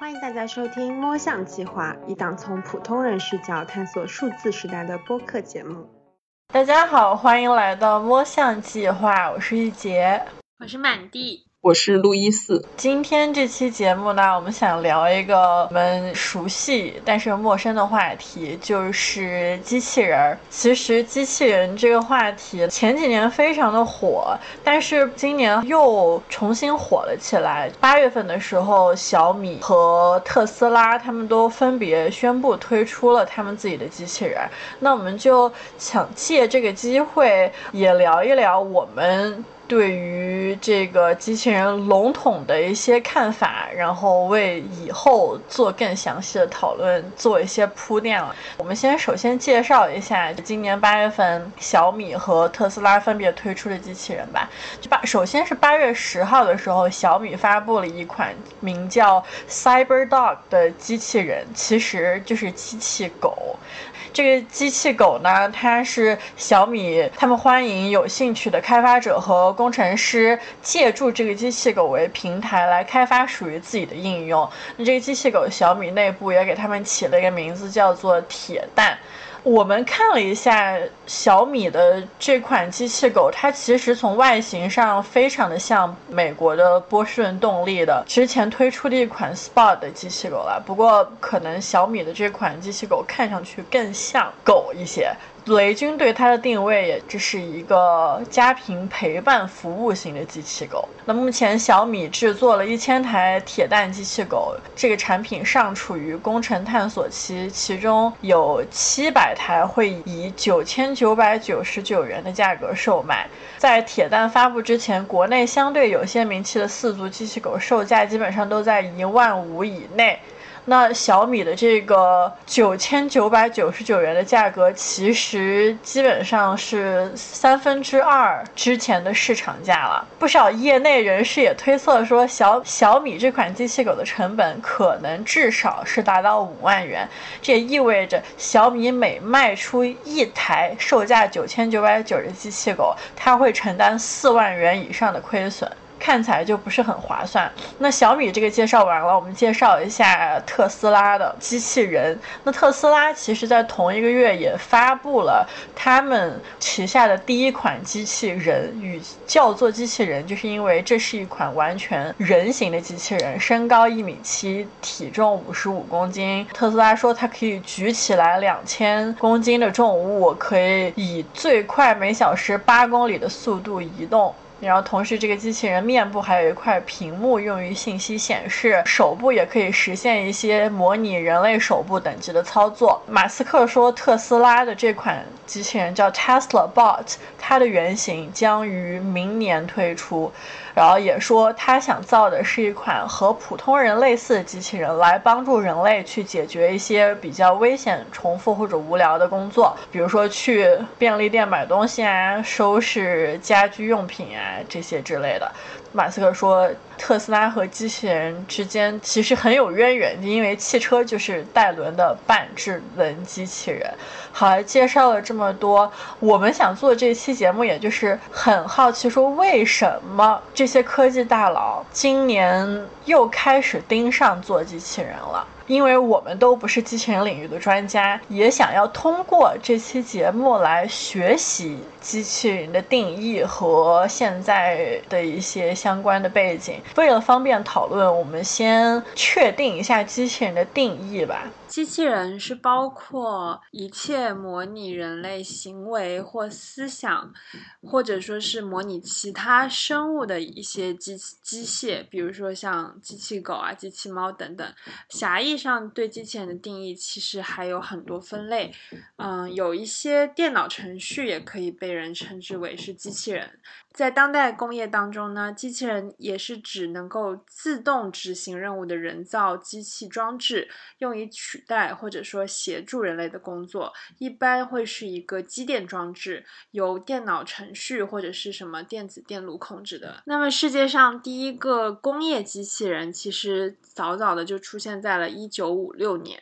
欢迎大家收听摸象计划，一档从普通人视角探索数字时代的播客节目。大家好，欢迎来到摸象计划，我是玉洁，我是满地。我是路易斯。今天这期节目呢，我们想聊一个我们熟悉但是陌生的话题，就是机器人。其实机器人这个话题前几年非常的火，但是今年又重新火了起来。八月份的时候，小米和特斯拉他们都分别宣布推出了他们自己的机器人。那我们就想借这个机会也聊一聊我们。对于这个机器人笼统的一些看法，然后为以后做更详细的讨论做一些铺垫了。我们先首先介绍一下今年八月份小米和特斯拉分别推出的机器人吧。就八，首先是八月十号的时候，小米发布了一款名叫 Cyber Dog 的机器人，其实就是机器狗。这个机器狗呢，它是小米他们欢迎有兴趣的开发者和工程师借助这个机器狗为平台来开发属于自己的应用。那这个机器狗，小米内部也给他们起了一个名字，叫做铁蛋。我们看了一下小米的这款机器狗，它其实从外形上非常的像美国的波士顿动力的之前推出的一款 Spot 的机器狗了。不过，可能小米的这款机器狗看上去更像狗一些。雷军对它的定位也只是一个家庭陪伴服务型的机器狗。那目前小米制作了一千台铁蛋机器狗，这个产品尚处于工程探索期，其中有七百台会以九千九百九十九元的价格售卖。在铁蛋发布之前，国内相对有些名气的四足机器狗售价基本上都在一万五以内。那小米的这个九千九百九十九元的价格，其实基本上是三分之二之前的市场价了。不少业内人士也推测说，小小米这款机器狗的成本可能至少是达到五万元。这也意味着小米每卖出一台售价九千九百九的机器狗，它会承担四万元以上的亏损。看起来就不是很划算。那小米这个介绍完了，我们介绍一下特斯拉的机器人。那特斯拉其实在同一个月也发布了他们旗下的第一款机器人，与叫做机器人，就是因为这是一款完全人形的机器人，身高一米七，体重五十五公斤。特斯拉说它可以举起来两千公斤的重物，可以以最快每小时八公里的速度移动。然后同时，这个机器人面部还有一块屏幕，用于信息显示。手部也可以实现一些模拟人类手部等级的操作。马斯克说，特斯拉的这款机器人叫 Tesla Bot，它的原型将于明年推出。然后也说，他想造的是一款和普通人类似的机器人，来帮助人类去解决一些比较危险、重复或者无聊的工作，比如说去便利店买东西啊，收拾家居用品啊这些之类的。马斯克说，特斯拉和机器人之间其实很有渊源，因为汽车就是戴伦的半智能机器人。好，介绍了这么多，我们想做这期节目，也就是很好奇，说为什么这些科技大佬今年又开始盯上做机器人了？因为我们都不是机器人领域的专家，也想要通过这期节目来学习机器人的定义和现在的一些相关的背景。为了方便讨论，我们先确定一下机器人的定义吧。机器人是包括一切模拟人类行为或思想，或者说是模拟其他生物的一些机器机械，比如说像机器狗啊、机器猫等等。狭义上对机器人的定义其实还有很多分类，嗯，有一些电脑程序也可以被人称之为是机器人。在当代工业当中呢，机器人也是指能够自动执行任务的人造机器装置，用以取代或者说协助人类的工作，一般会是一个机电装置，由电脑程序或者是什么电子电路控制的。那么世界上第一个工业机器人，其实早早的就出现在了1956年。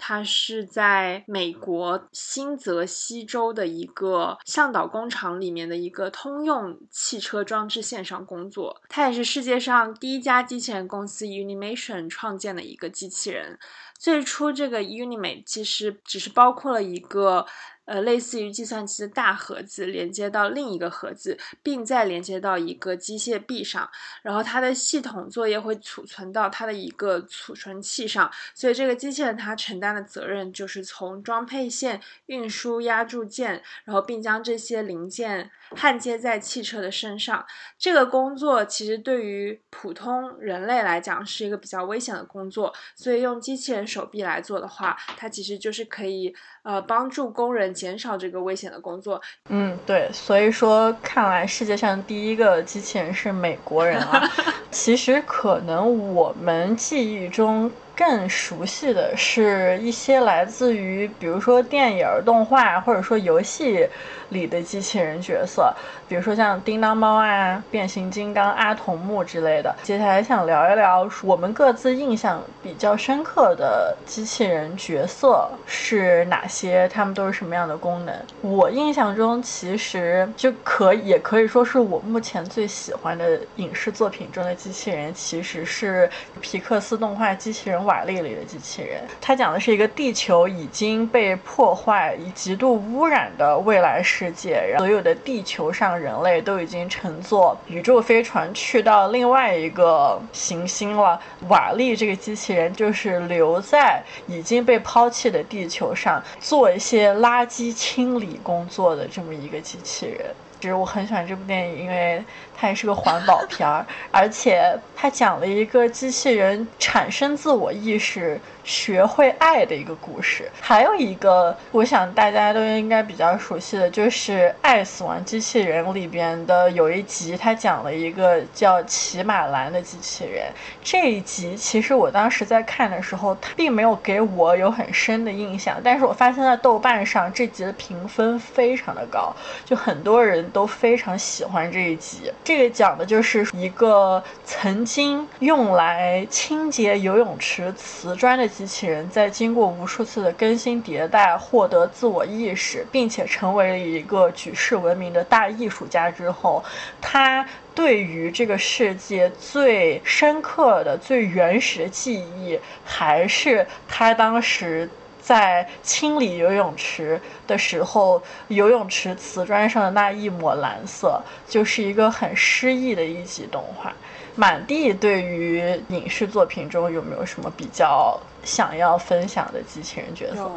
他是在美国新泽西州的一个向导工厂里面的一个通用汽车装置线上工作。他也是世界上第一家机器人公司 Unimation 创建的一个机器人。最初，这个 Unimate 其实只是包括了一个。呃，类似于计算机的大盒子连接到另一个盒子，并再连接到一个机械臂上，然后它的系统作业会储存到它的一个储存器上。所以这个机器人它承担的责任就是从装配线运输压铸件，然后并将这些零件焊接在汽车的身上。这个工作其实对于普通人类来讲是一个比较危险的工作，所以用机器人手臂来做的话，它其实就是可以呃帮助工人。减少这个危险的工作，嗯，对，所以说看来世界上第一个机器人是美国人啊。其实可能我们记忆中更熟悉的是一些来自于，比如说电影、动画或者说游戏。里的机器人角色，比如说像叮当猫啊、变形金刚、阿童木之类的。接下来想聊一聊我们各自印象比较深刻的机器人角色是哪些，他们都是什么样的功能？我印象中其实就可也可以说是我目前最喜欢的影视作品中的机器人，其实是皮克斯动画《机器人瓦力》里的机器人。它讲的是一个地球已经被破坏、以极度污染的未来世。界，所有的地球上人类都已经乘坐宇宙飞船去到另外一个行星了。瓦力这个机器人就是留在已经被抛弃的地球上，做一些垃圾清理工作的这么一个机器人。其实我很喜欢这部电影，因为它也是个环保片儿，而且它讲了一个机器人产生自我意识。学会爱的一个故事，还有一个，我想大家都应该比较熟悉的，就是《爱死亡机器人》里边的有一集，它讲了一个叫骑马兰的机器人。这一集其实我当时在看的时候，它并没有给我有很深的印象，但是我发现在豆瓣上这集的评分非常的高，就很多人都非常喜欢这一集。这个讲的就是一个曾经用来清洁游泳池瓷砖的。机器人在经过无数次的更新迭代，获得自我意识，并且成为了一个举世闻名的大艺术家之后，他对于这个世界最深刻的、最原始的记忆，还是他当时在清理游泳池的时候，游泳池瓷砖上的那一抹蓝色，就是一个很诗意的一集动画。满地对于影视作品中有没有什么比较想要分享的机器人角色？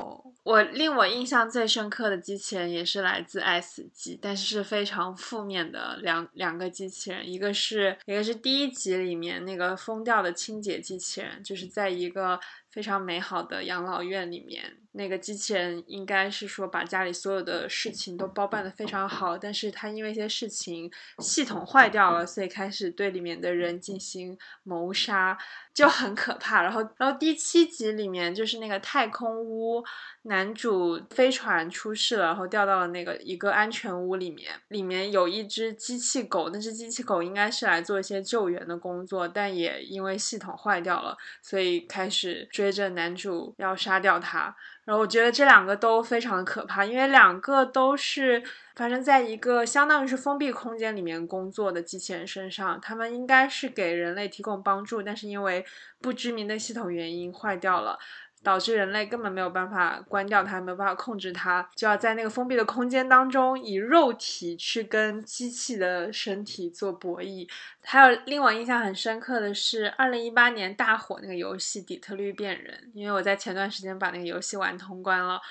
我令我印象最深刻的机器人也是来自《爱死机》，但是是非常负面的两两个机器人，一个是一个是第一集里面那个疯掉的清洁机器人，就是在一个非常美好的养老院里面，那个机器人应该是说把家里所有的事情都包办的非常好，但是他因为一些事情系统坏掉了，所以开始对里面的人进行谋杀，就很可怕。然后然后第七集里面就是那个太空屋。男主飞船出事了，然后掉到了那个一个安全屋里面，里面有一只机器狗，那只机器狗应该是来做一些救援的工作，但也因为系统坏掉了，所以开始追着男主要杀掉他。然后我觉得这两个都非常的可怕，因为两个都是发生在一个相当于是封闭空间里面工作的机器人身上，他们应该是给人类提供帮助，但是因为不知名的系统原因坏掉了。导致人类根本没有办法关掉它，没有办法控制它，就要在那个封闭的空间当中以肉体去跟机器的身体做博弈。还有令我印象很深刻的是，二零一八年大火那个游戏《底特律变人》，因为我在前段时间把那个游戏玩通关了。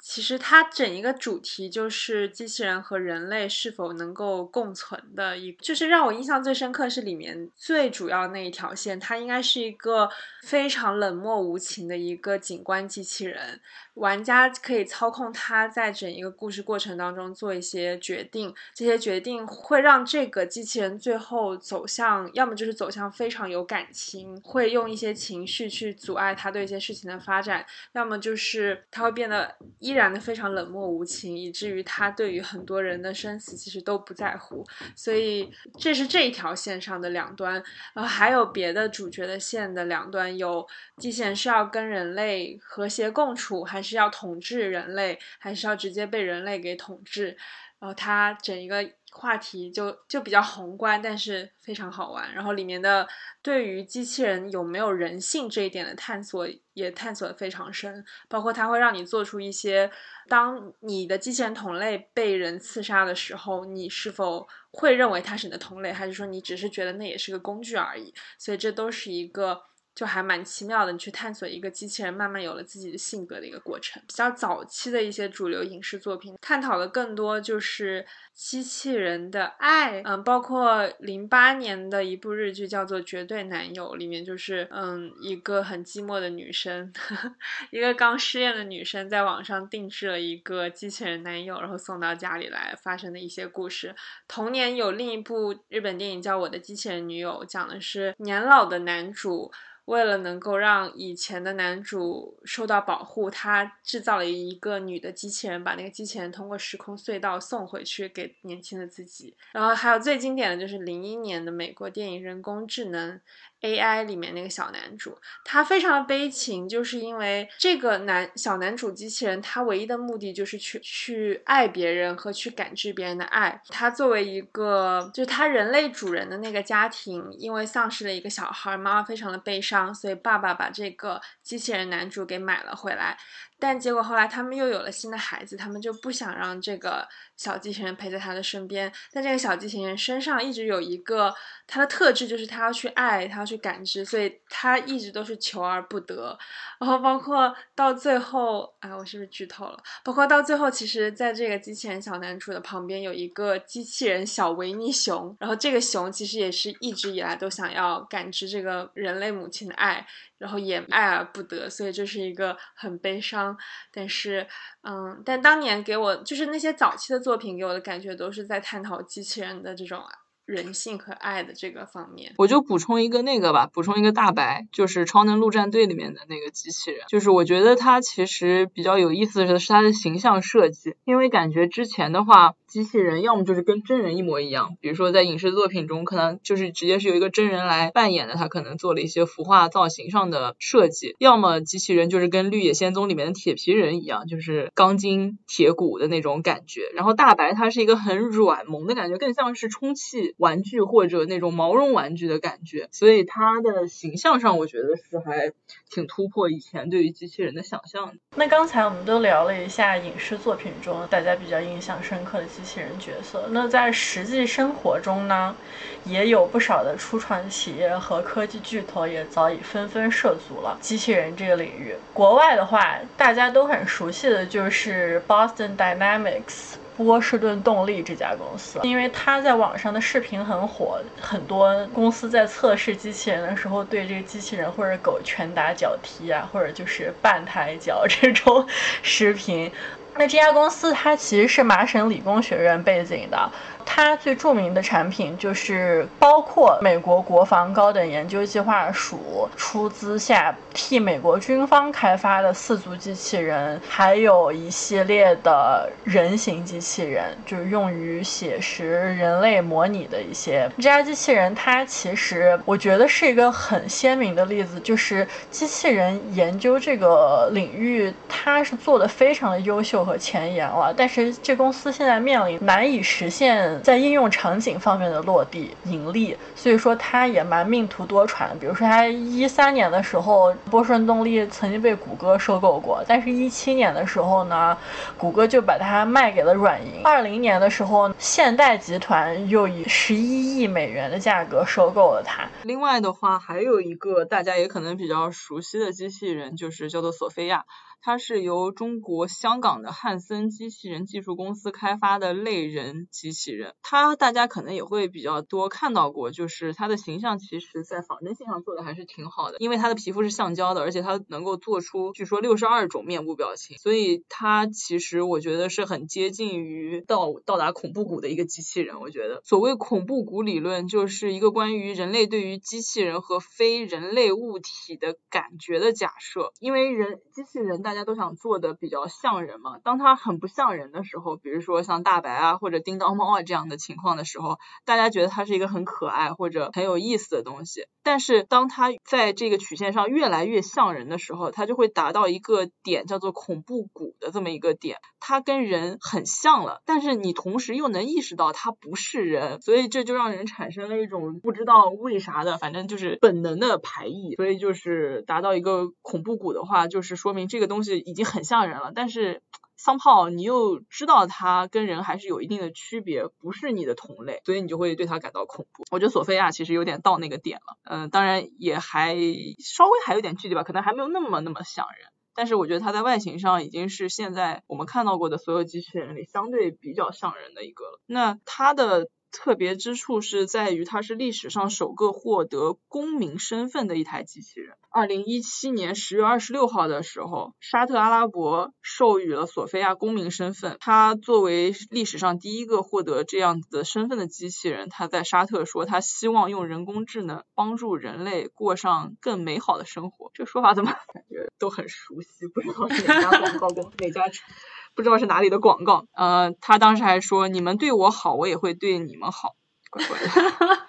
其实它整一个主题就是机器人和人类是否能够共存的一，就是让我印象最深刻是里面最主要那一条线，它应该是一个非常冷漠无情的一个警官机器人。玩家可以操控它，在整一个故事过程当中做一些决定，这些决定会让这个机器人最后走向，要么就是走向非常有感情，会用一些情绪去阻碍它对一些事情的发展，要么就是它会变得一依然的非常冷漠无情，以至于他对于很多人的生死其实都不在乎。所以这是这一条线上的两端。呃，还有别的主角的线的两端，有机线是要跟人类和谐共处，还是要统治人类，还是要直接被人类给统治？然后它整一个。话题就就比较宏观，但是非常好玩。然后里面的对于机器人有没有人性这一点的探索也探索的非常深，包括它会让你做出一些，当你的机器人同类被人刺杀的时候，你是否会认为它是你的同类，还是说你只是觉得那也是个工具而已？所以这都是一个。就还蛮奇妙的，你去探索一个机器人慢慢有了自己的性格的一个过程。比较早期的一些主流影视作品，探讨的更多就是机器人的爱，嗯，包括零八年的一部日剧叫做《绝对男友》，里面就是嗯一个很寂寞的女生，一个刚失恋的女生，在网上定制了一个机器人男友，然后送到家里来发生的一些故事。同年有另一部日本电影叫《我的机器人女友》，讲的是年老的男主。为了能够让以前的男主受到保护，他制造了一个女的机器人，把那个机器人通过时空隧道送回去给年轻的自己。然后还有最经典的就是零一年的美国电影《人工智能》。AI 里面那个小男主，他非常的悲情，就是因为这个男小男主机器人，他唯一的目的就是去去爱别人和去感知别人的爱。他作为一个，就是他人类主人的那个家庭，因为丧失了一个小孩，妈妈非常的悲伤，所以爸爸把这个机器人男主给买了回来。但结果后来他们又有了新的孩子，他们就不想让这个小机器人陪在他的身边。但这个小机器人身上一直有一个它的特质，就是它要去爱，它要去感知，所以它一直都是求而不得。然后包括到最后，哎，我是不是剧透了？包括到最后，其实在这个机器人小男主的旁边有一个机器人小维尼熊，然后这个熊其实也是一直以来都想要感知这个人类母亲的爱。然后也爱而不得，所以这是一个很悲伤。但是，嗯，但当年给我就是那些早期的作品给我的感觉都是在探讨机器人的这种人性和爱的这个方面。我就补充一个那个吧，补充一个大白，就是《超能陆战队》里面的那个机器人。就是我觉得它其实比较有意思的是它的形象设计，因为感觉之前的话。机器人要么就是跟真人一模一样，比如说在影视作品中，可能就是直接是由一个真人来扮演的，他可能做了一些服化造型上的设计；要么机器人就是跟《绿野仙踪》里面的铁皮人一样，就是钢筋铁骨的那种感觉。然后大白它是一个很软萌的感觉，更像是充气玩具或者那种毛绒玩具的感觉，所以它的形象上我觉得是还挺突破以前对于机器人的想象的。那刚才我们都聊了一下影视作品中大家比较印象深刻的。机器人角色，那在实际生活中呢，也有不少的初创企业和科技巨头也早已纷纷涉足了机器人这个领域。国外的话，大家都很熟悉的就是 Boston Dynamics 波士顿动力这家公司，因为它在网上的视频很火，很多公司在测试机器人的时候，对这个机器人或者狗拳打脚踢啊，或者就是半抬脚 这种视频。那这家公司它其实是麻省理工学院背景的。它最著名的产品就是包括美国国防高等研究计划署出资下替美国军方开发的四足机器人，还有一系列的人形机器人，就是用于写实人类模拟的一些。这家机器人它其实我觉得是一个很鲜明的例子，就是机器人研究这个领域，它是做的非常的优秀和前沿了。但是这公司现在面临难以实现。在应用场景方面的落地盈利，所以说它也蛮命途多舛。比如说，它一三年的时候，波士顿动力曾经被谷歌收购过，但是一七年的时候呢，谷歌就把它卖给了软银。二零年的时候，现代集团又以十一亿美元的价格收购了它。另外的话，还有一个大家也可能比较熟悉的机器人，就是叫做索菲亚。它是由中国香港的汉森机器人技术公司开发的类人机器人。它，大家可能也会比较多看到过，就是它的形象其实在仿真性上做的还是挺好的，因为它的皮肤是橡胶的，而且它能够做出据说六十二种面部表情，所以它其实我觉得是很接近于到到达恐怖谷的一个机器人。我觉得所谓恐怖谷理论，就是一个关于人类对于机器人和非人类物体的感觉的假设，因为人机器人大家都想做的比较像人嘛，当他很不像人的时候，比如说像大白啊或者叮当猫啊这样的情况的时候，大家觉得它是一个很可爱或者很有意思的东西。但是当它在这个曲线上越来越像人的时候，它就会达到一个点，叫做恐怖谷的这么一个点。它跟人很像了，但是你同时又能意识到它不是人，所以这就让人产生了一种不知道为啥的，反正就是本能的排异。所以就是达到一个恐怖谷的话，就是说明这个东东西已经很像人了，但是。桑炮，你又知道它跟人还是有一定的区别，不是你的同类，所以你就会对它感到恐怖。我觉得索菲亚其实有点到那个点了，嗯，当然也还稍微还有点距离吧，可能还没有那么那么像人，但是我觉得它在外形上已经是现在我们看到过的所有机器人里相对比较像人的一个了。那它的。特别之处是在于，它是历史上首个获得公民身份的一台机器人。二零一七年十月二十六号的时候，沙特阿拉伯授予了索菲亚公民身份。它作为历史上第一个获得这样子身份的机器人，它在沙特说，它希望用人工智能帮助人类过上更美好的生活。这说法怎么感觉都很熟悉？不知道是哪家广告公司哪家？不知道是哪里的广告，呃，他当时还说：“你们对我好，我也会对你们好。”乖乖的，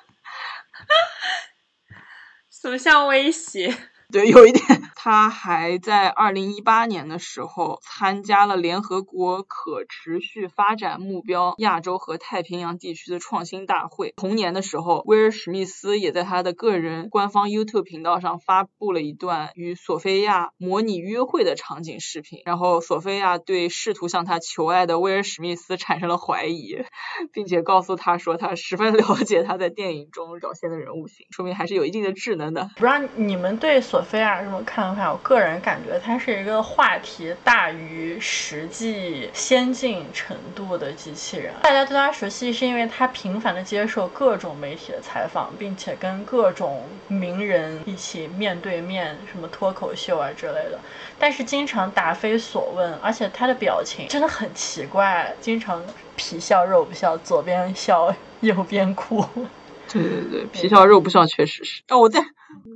怎么像威胁？对，有一点。他还在二零一八年的时候参加了联合国可持续发展目标亚洲和太平洋地区的创新大会。同年的时候，威尔史密斯也在他的个人官方 YouTube 频道上发布了一段与索菲亚模拟约会的场景视频。然后，索菲亚对试图向他求爱的威尔史密斯产生了怀疑，并且告诉他说他十分了解他在电影中表现的人物性，说明还是有一定的智能的。不知道你们对索菲亚这么看？我个人感觉它是一个话题大于实际先进程度的机器人。大家对它熟悉，是因为它频繁的接受各种媒体的采访，并且跟各种名人一起面对面，什么脱口秀啊之类的。但是经常答非所问，而且它的表情真的很奇怪，经常皮笑肉不笑，左边笑右边哭。对对对，皮笑肉不笑，确实是。哦，我在。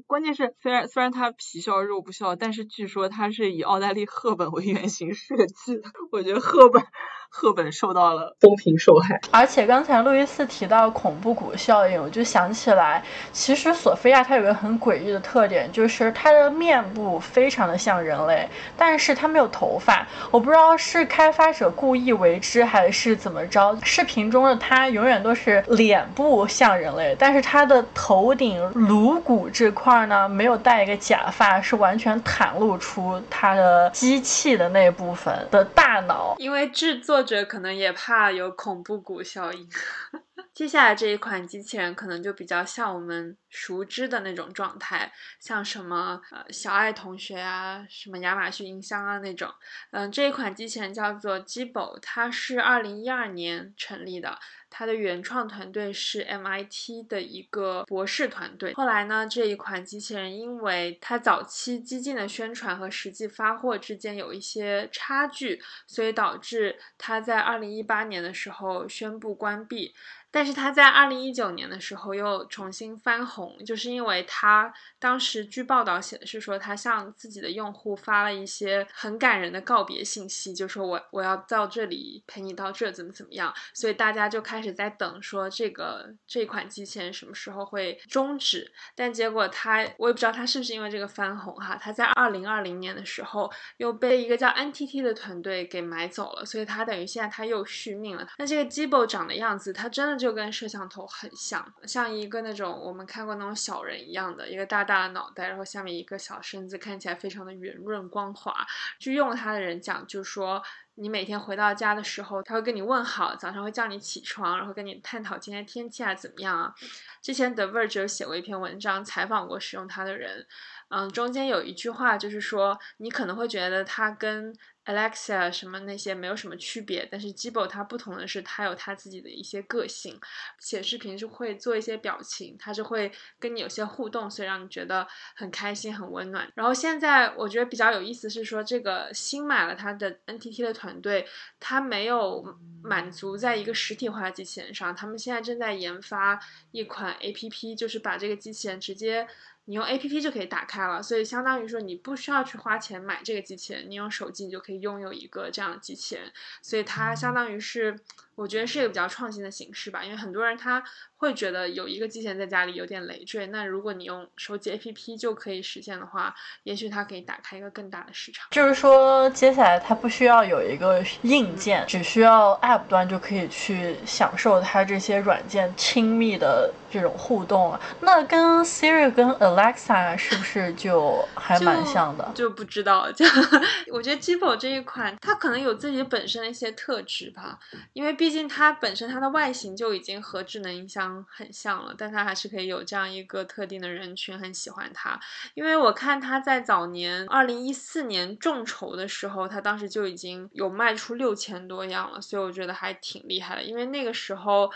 关键是，虽然虽然他皮笑肉不笑，但是据说他是以奥黛丽·赫本为原型设计的。我觉得赫本。赫本受到了公平受害，而且刚才路易斯提到恐怖谷效应，我就想起来，其实索菲亚它有个很诡异的特点，就是它的面部非常的像人类，但是它没有头发。我不知道是开发者故意为之还是怎么着。视频中的它永远都是脸部像人类，但是它的头顶颅骨这块呢，没有戴一个假发，是完全袒露出它的机器的那部分的大脑，因为制作。作者可能也怕有恐怖谷效应。接下来这一款机器人可能就比较像我们熟知的那种状态，像什么呃小爱同学啊，什么亚马逊音箱啊那种。嗯，这一款机器人叫做 Jibo，它是二零一二年成立的。它的原创团队是 MIT 的一个博士团队。后来呢，这一款机器人因为它早期激进的宣传和实际发货之间有一些差距，所以导致它在二零一八年的时候宣布关闭。但是他在二零一九年的时候又重新翻红，就是因为他当时据报道写的是说，他向自己的用户发了一些很感人的告别信息，就说我我要到这里陪你到这怎么怎么样，所以大家就开始在等说这个这款机器人什么时候会终止。但结果他我也不知道他是不是因为这个翻红哈，他在二零二零年的时候又被一个叫 NTT 的团队给买走了，所以他等于现在他又续命了。那这个 Gibo 长的样子，他真的就。就跟摄像头很像，像一个那种我们看过那种小人一样的一个大大的脑袋，然后下面一个小身子，看起来非常的圆润光滑。据用它的人讲，就说你每天回到家的时候，他会跟你问好，早上会叫你起床，然后跟你探讨今天天气啊怎么样啊。之前 The Verge 有写过一篇文章，采访过使用它的人。嗯，中间有一句话就是说，你可能会觉得它跟 Alexa 什么那些没有什么区别，但是 Gibo 它不同的是，它有它自己的一些个性，写视频是会做一些表情，它是会跟你有些互动，所以让你觉得很开心、很温暖。然后现在我觉得比较有意思是说，这个新买了它的 NTT 的团队，它没有满足在一个实体化机器人上，他们现在正在研发一款 APP，就是把这个机器人直接。你用 A P P 就可以打开了，所以相当于说你不需要去花钱买这个机器人，你用手机你就可以拥有一个这样的机器人，所以它相当于是我觉得是一个比较创新的形式吧，因为很多人他会觉得有一个机器人在家里有点累赘，那如果你用手机 A P P 就可以实现的话，也许它可以打开一个更大的市场。就是说，接下来它不需要有一个硬件，只需要 App 端就可以去享受它这些软件亲密的这种互动了。那跟 Siri 跟 Alexa 是不是就 还蛮像的？就不知道，就 我觉得 Jibo 这一款，它可能有自己本身的一些特质吧，因为毕竟它本身它的外形就已经和智能音箱很像了，但它还是可以有这样一个特定的人群很喜欢它。因为我看它在早年二零一四年众筹的时候，它当时就已经有卖出六千多样了，所以我觉得还挺厉害的。因为那个时候。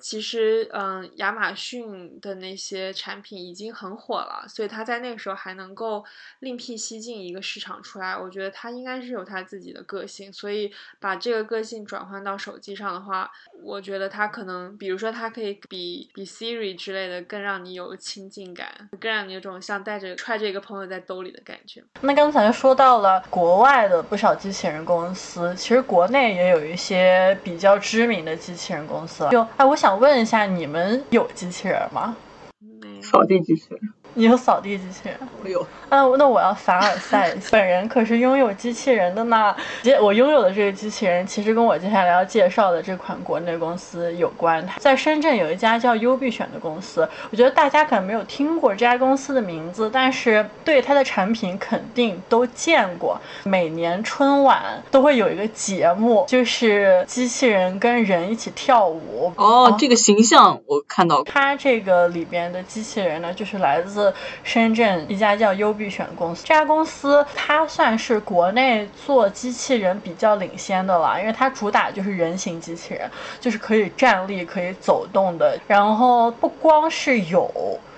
其实，嗯，亚马逊的那些产品已经很火了，所以他在那个时候还能够另辟蹊径一个市场出来。我觉得他应该是有他自己的个性，所以把这个个性转换到手机上的话，我觉得他可能，比如说他可以比比 Siri 之类的更让你有亲近感，更让你有种像带着揣着一个朋友在兜里的感觉。那刚才说到了国外的不少机器人公司，其实国内也有一些比较知名的机器人公司。就哎，我想。想问一下，你们有机器人吗？扫地机器人。你有扫地机器人？我有。啊，那我要凡尔赛一下，本人可是拥有机器人的呢。我拥有的这个机器人，其实跟我接下来要介绍的这款国内公司有关。在深圳有一家叫优必选的公司，我觉得大家可能没有听过这家公司的名字，但是对它的产品肯定都见过。每年春晚都会有一个节目，就是机器人跟人一起跳舞。哦，这个形象我看到过。它这个里边的机器人呢，就是来自深圳一家叫优。必选公司这家公司，它算是国内做机器人比较领先的了，因为它主打就是人形机器人，就是可以站立、可以走动的。然后不光是有。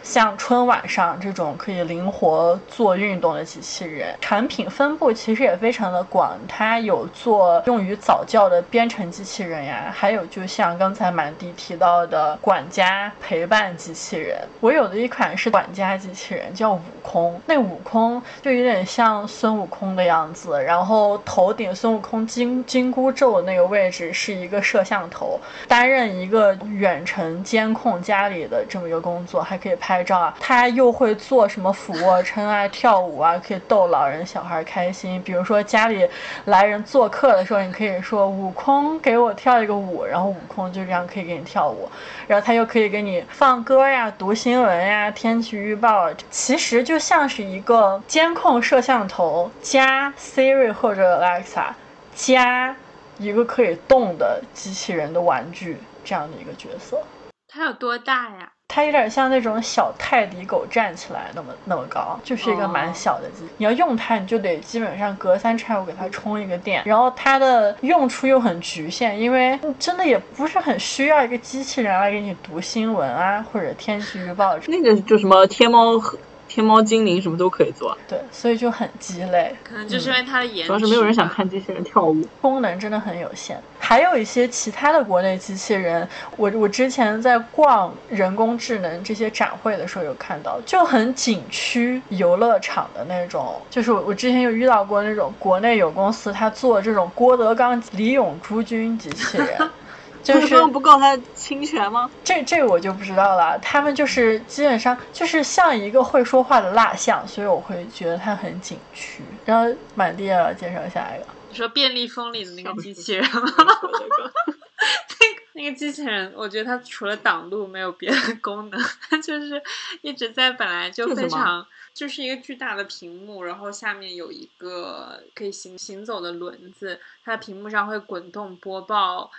像春晚上这种可以灵活做运动的机器人，产品分布其实也非常的广。它有做用于早教的编程机器人呀，还有就像刚才满地提到的管家陪伴机器人。我有的一款是管家机器人，叫悟空。那悟空就有点像孙悟空的样子，然后头顶孙悟空金金箍咒那个位置是一个摄像头，担任一个远程监控家里的这么一个工作，还可以拍。拍照啊，他又会做什么俯卧撑啊、跳舞啊，可以逗老人小孩开心。比如说家里来人做客的时候，你可以说悟空给我跳一个舞，然后悟空就这样可以给你跳舞。然后他又可以给你放歌呀、读新闻呀、天气预报。其实就像是一个监控摄像头加 Siri 或者 Alexa 加一个可以动的机器人的玩具这样的一个角色。它有多大呀？它有点像那种小泰迪狗站起来那么那么高，就是一个蛮小的机。你要用它，你就得基本上隔三差五给它充一个电。然后它的用处又很局限，因为真的也不是很需要一个机器人来给你读新闻啊，或者天气预报。那个就什么天猫和。天猫精灵什么都可以做，对，所以就很鸡肋。可能就是因为它的颜值，主要是没有人想看机器人跳舞，功能真的很有限。还有一些其他的国内机器人，我我之前在逛人工智能这些展会的时候有看到，就很景区游乐场的那种。就是我我之前有遇到过那种国内有公司，他做这种郭德纲、李永朱军机器人。就是不告他侵权吗？这这我就不知道了。他们就是基本上就是像一个会说话的蜡像，所以我会觉得它很景区。然后满地要介绍下一个，你说便利蜂里的那个机器人吗？那个那个机器人，我觉得它除了挡路没有别的功能，它 就是一直在本来就非常就是一个巨大的屏幕，然后下面有一个可以行行走的轮子，它的屏幕上会滚动播报。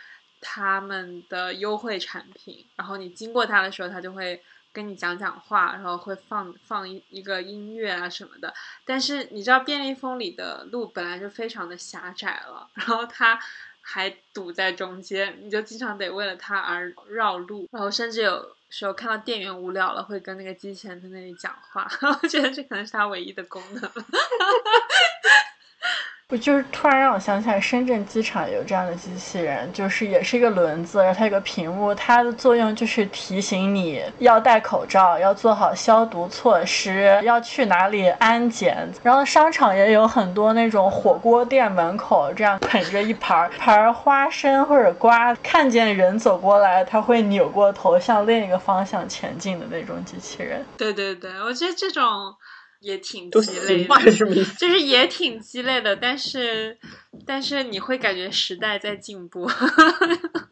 他们的优惠产品，然后你经过它的时候，它就会跟你讲讲话，然后会放放一一个音乐啊什么的。但是你知道便利蜂里的路本来就非常的狭窄了，然后它还堵在中间，你就经常得为了它而绕路，然后甚至有时候看到店员无聊了，会跟那个机器人在那里讲话。我觉得这可能是它唯一的功能。我就是突然让我想起来，深圳机场有这样的机器人，就是也是一个轮子，然后它有个屏幕，它的作用就是提醒你要戴口罩，要做好消毒措施，要去哪里安检。然后商场也有很多那种火锅店门口这样捧着一盘盘花生或者瓜，看见人走过来，它会扭过头向另一个方向前进的那种机器人。对对对，我觉得这种。也挺鸡肋的，就是也挺鸡肋的，但是但是你会感觉时代在进步。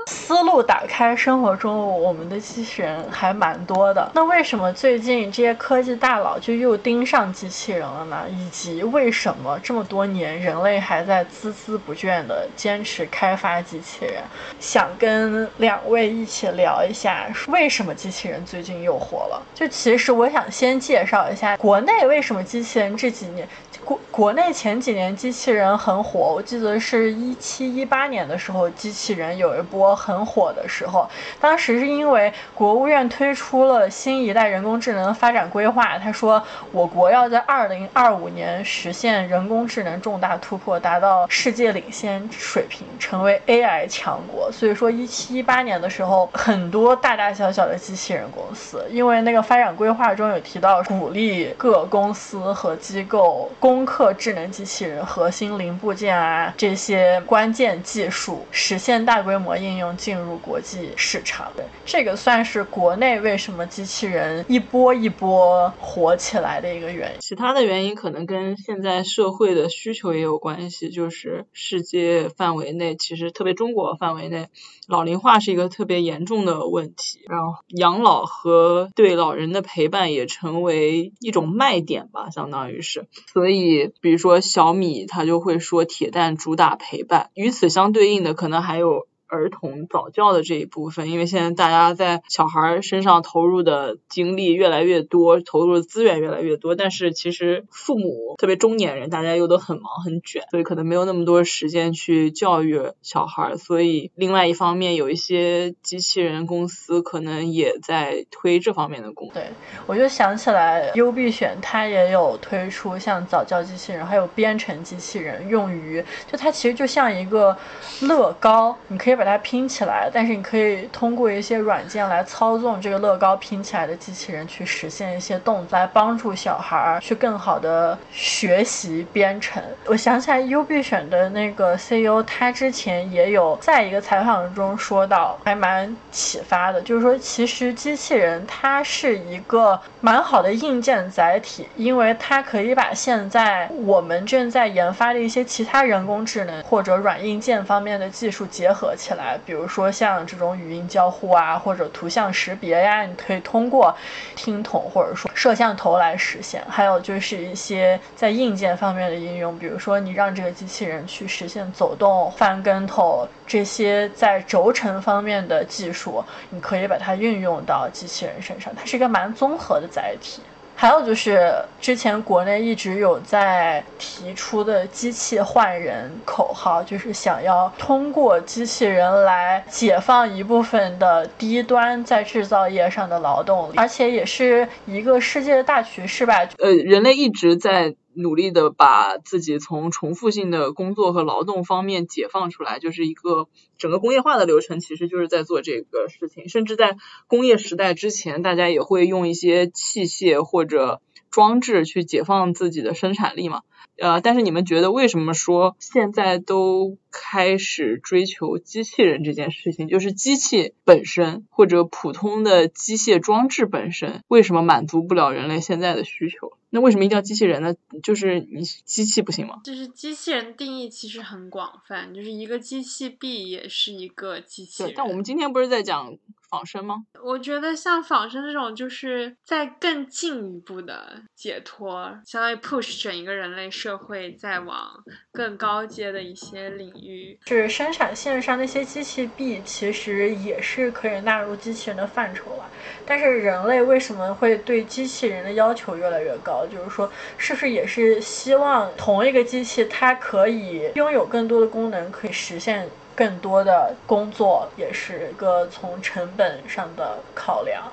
思路打开，生活中我们的机器人还蛮多的。那为什么最近这些科技大佬就又盯上机器人了呢？以及为什么这么多年人类还在孜孜不倦地坚持开发机器人？想跟两位一起聊一下，为什么机器人最近又火了？就其实我想先介绍一下国内为什么机器人这几年。国国内前几年机器人很火，我记得是一七一八年的时候，机器人有一波很火的时候。当时是因为国务院推出了新一代人工智能发展规划，他说我国要在二零二五年实现人工智能重大突破，达到世界领先水平，成为 AI 强国。所以说一七一八年的时候，很多大大小小的机器人公司，因为那个发展规划中有提到鼓励各公司和机构公攻克智能机器人核心零部件啊，这些关键技术，实现大规模应用，进入国际市场。这个算是国内为什么机器人一波一波火起来的一个原因。其他的原因可能跟现在社会的需求也有关系，就是世界范围内，其实特别中国范围内，老龄化是一个特别严重的问题，然后养老和对老人的陪伴也成为一种卖点吧，相当于是，所以。比如说小米，他就会说铁蛋主打陪伴。与此相对应的，可能还有。儿童早教的这一部分，因为现在大家在小孩身上投入的精力越来越多，投入的资源越来越多，但是其实父母特别中年人，大家又都很忙很卷，所以可能没有那么多时间去教育小孩。所以另外一方面，有一些机器人公司可能也在推这方面的工。对，我就想起来优必选它也有推出像早教机器人，还有编程机器人，用于就它其实就像一个乐高，你可以。把它拼起来，但是你可以通过一些软件来操纵这个乐高拼起来的机器人，去实现一些动作，来帮助小孩儿去更好的学习编程。我想起来优必选的那个 CEO，他之前也有在一个采访中说到，还蛮启发的，就是说其实机器人它是一个蛮好的硬件载体，因为它可以把现在我们正在研发的一些其他人工智能或者软硬件方面的技术结合起来。起来，比如说像这种语音交互啊，或者图像识别呀，你可以通过听筒或者说摄像头来实现。还有就是一些在硬件方面的应用，比如说你让这个机器人去实现走动、翻跟头这些在轴承方面的技术，你可以把它运用到机器人身上，它是一个蛮综合的载体。还有就是之前国内一直有在提出的机器换人口号，就是想要通过机器人来解放一部分的低端在制造业上的劳动力，而且也是一个世界的大趋势吧。呃，人类一直在。努力的把自己从重复性的工作和劳动方面解放出来，就是一个整个工业化的流程，其实就是在做这个事情。甚至在工业时代之前，大家也会用一些器械或者装置去解放自己的生产力嘛。呃，但是你们觉得为什么说现在都开始追求机器人这件事情？就是机器本身或者普通的机械装置本身，为什么满足不了人类现在的需求？那为什么一定要机器人呢？就是你机器不行吗？就是机器人定义其实很广泛，就是一个机器臂也是一个机器人。但我们今天不是在讲仿生吗？我觉得像仿生这种，就是在更进一步的解脱，相当于 push 整一个人类社会再往更高阶的一些领域。就是生产线上那些机器臂，其实也是可以纳入机器人的范畴了。但是人类为什么会对机器人的要求越来越高？就是说，是不是也是希望同一个机器它可以拥有更多的功能，可以实现？更多的工作也是一个从成本上的考量，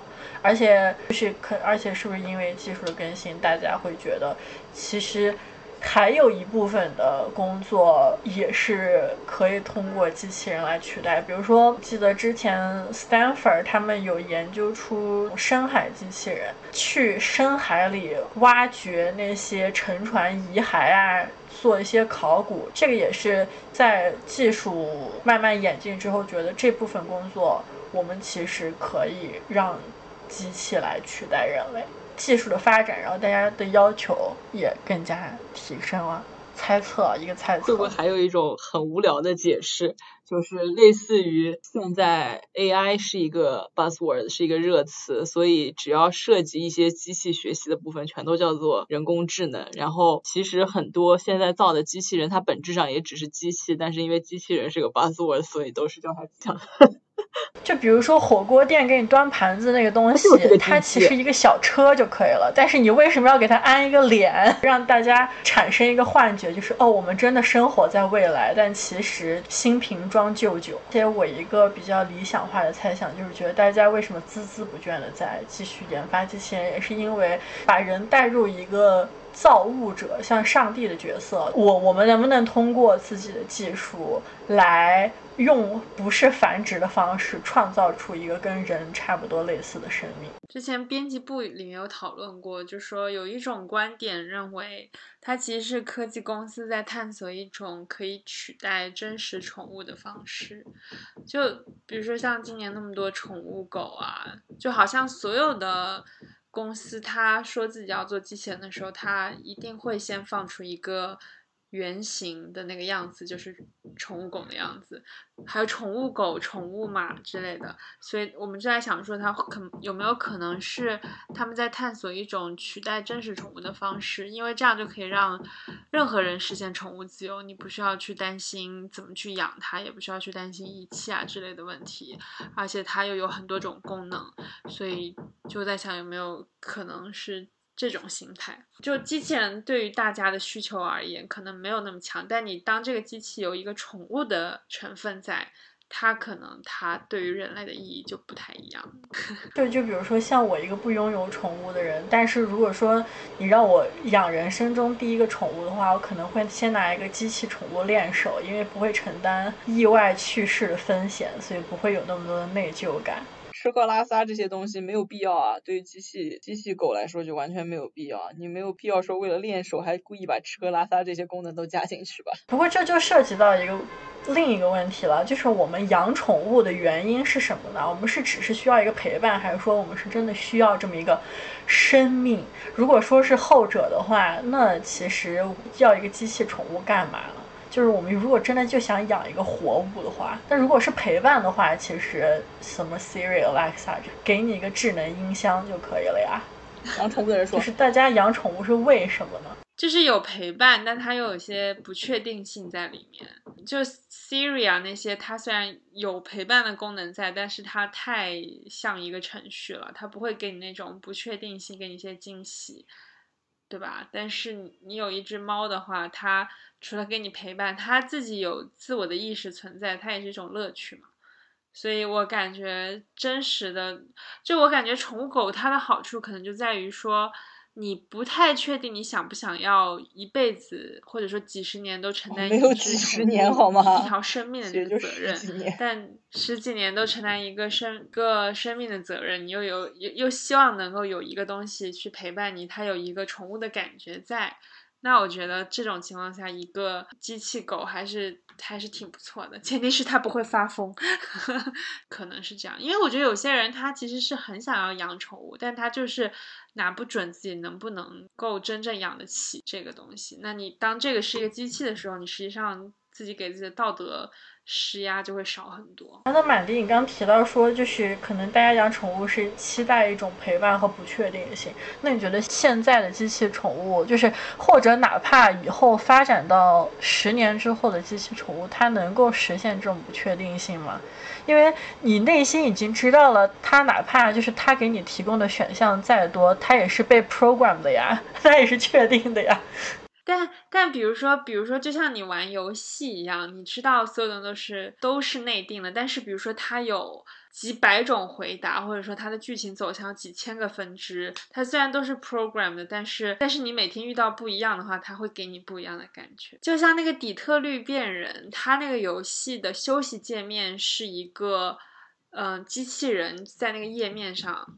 而且就是可，而且是不是因为技术的更新，大家会觉得其实还有一部分的工作也是可以通过机器人来取代。比如说，记得之前 Stanford 他们有研究出深海机器人，去深海里挖掘那些沉船遗骸啊。做一些考古，这个也是在技术慢慢演进之后，觉得这部分工作我们其实可以让机器来取代人类。技术的发展，然后大家的要求也更加提升了。猜测一个猜测，会不会还有一种很无聊的解释？就是类似于现在 AI 是一个 buzzword，是一个热词，所以只要涉及一些机器学习的部分，全都叫做人工智能。然后其实很多现在造的机器人，它本质上也只是机器，但是因为机器人是个 buzzword，所以都是叫它讲。就比如说火锅店给你端盘子那个东西，它其实一个小车就可以了。但是你为什么要给它安一个脸，让大家产生一个幻觉，就是哦，我们真的生活在未来？但其实新瓶装旧酒。而且我一个比较理想化的猜想，就是觉得大家为什么孜孜不倦的在继续研发机器人，也是因为把人带入一个造物者，像上帝的角色。我我们能不能通过自己的技术来？用不是繁殖的方式创造出一个跟人差不多类似的生命。之前编辑部里面有讨论过，就说有一种观点认为，它其实是科技公司在探索一种可以取代真实宠物的方式。就比如说像今年那么多宠物狗啊，就好像所有的公司，他说自己要做机器人的时候，他一定会先放出一个。原型的那个样子就是宠物狗的样子，还有宠物狗、宠物马之类的，所以我们就在想说，它可有没有可能是他们在探索一种取代真实宠物的方式？因为这样就可以让任何人实现宠物自由，你不需要去担心怎么去养它，也不需要去担心遗弃啊之类的问题，而且它又有很多种功能，所以就在想有没有可能是。这种心态，就机器人对于大家的需求而言，可能没有那么强。但你当这个机器有一个宠物的成分在，它可能它对于人类的意义就不太一样。就就比如说像我一个不拥有宠物的人，但是如果说你让我养人生中第一个宠物的话，我可能会先拿一个机器宠物练手，因为不会承担意外去世的风险，所以不会有那么多的内疚感。吃喝拉撒这些东西没有必要啊，对于机器机器狗来说就完全没有必要。你没有必要说为了练手还故意把吃喝拉撒这些功能都加进去吧？不过这就涉及到一个另一个问题了，就是我们养宠物的原因是什么呢？我们是只是需要一个陪伴，还是说我们是真的需要这么一个生命？如果说是后者的话，那其实要一个机器宠物干嘛？就是我们如果真的就想养一个活物的话，但如果是陪伴的话，其实什么 Siri、Alexa 给你一个智能音箱就可以了呀。养宠物的人说，就是大家养宠物是为什么呢？就是有陪伴，但它又有些不确定性在里面。就 Siri 啊那些，它虽然有陪伴的功能在，但是它太像一个程序了，它不会给你那种不确定性，给你一些惊喜。对吧？但是你有一只猫的话，它除了给你陪伴，它自己有自我的意识存在，它也是一种乐趣嘛。所以我感觉真实的，就我感觉宠物狗它的好处可能就在于说。你不太确定你想不想要一辈子，或者说几十年都承担一只几十年好吗？一条生命的这个责任，但十几年都承担一个生个生命的责任，你又有又又希望能够有一个东西去陪伴你，它有一个宠物的感觉在。那我觉得这种情况下，一个机器狗还是还是挺不错的，前提是它不会发疯，可能是这样。因为我觉得有些人他其实是很想要养宠物，但他就是拿不准自己能不能够真正养得起这个东西。那你当这个是一个机器的时候，你实际上自己给自己的道德施压就会少很多。那满迪，你刚提到说，就是可能大家养宠物是期待一种陪伴和不确定性。那你觉得现在的机器宠物，就是或者哪怕以后发展到十年之后的机器宠物，它能够实现这种不确定性吗？因为你内心已经知道了，它哪怕就是它给你提供的选项再多，它也是被 program 的呀，它也是确定的呀。但但比如说，比如说，就像你玩游戏一样，你知道所有的都是都是内定的。但是比如说，它有几百种回答，或者说它的剧情走向几千个分支，它虽然都是 program 的，但是但是你每天遇到不一样的话，它会给你不一样的感觉。就像那个底特律变人，它那个游戏的休息界面是一个嗯机器人在那个页面上。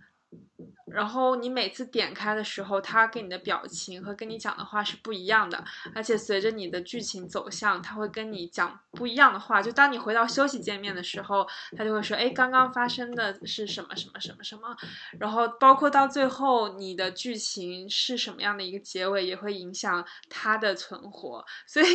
然后你每次点开的时候，它给你的表情和跟你讲的话是不一样的，而且随着你的剧情走向，它会跟你讲不一样的话。就当你回到休息界面的时候，它就会说：“哎，刚刚发生的是什么什么什么什么。”然后包括到最后你的剧情是什么样的一个结尾，也会影响它的存活。所以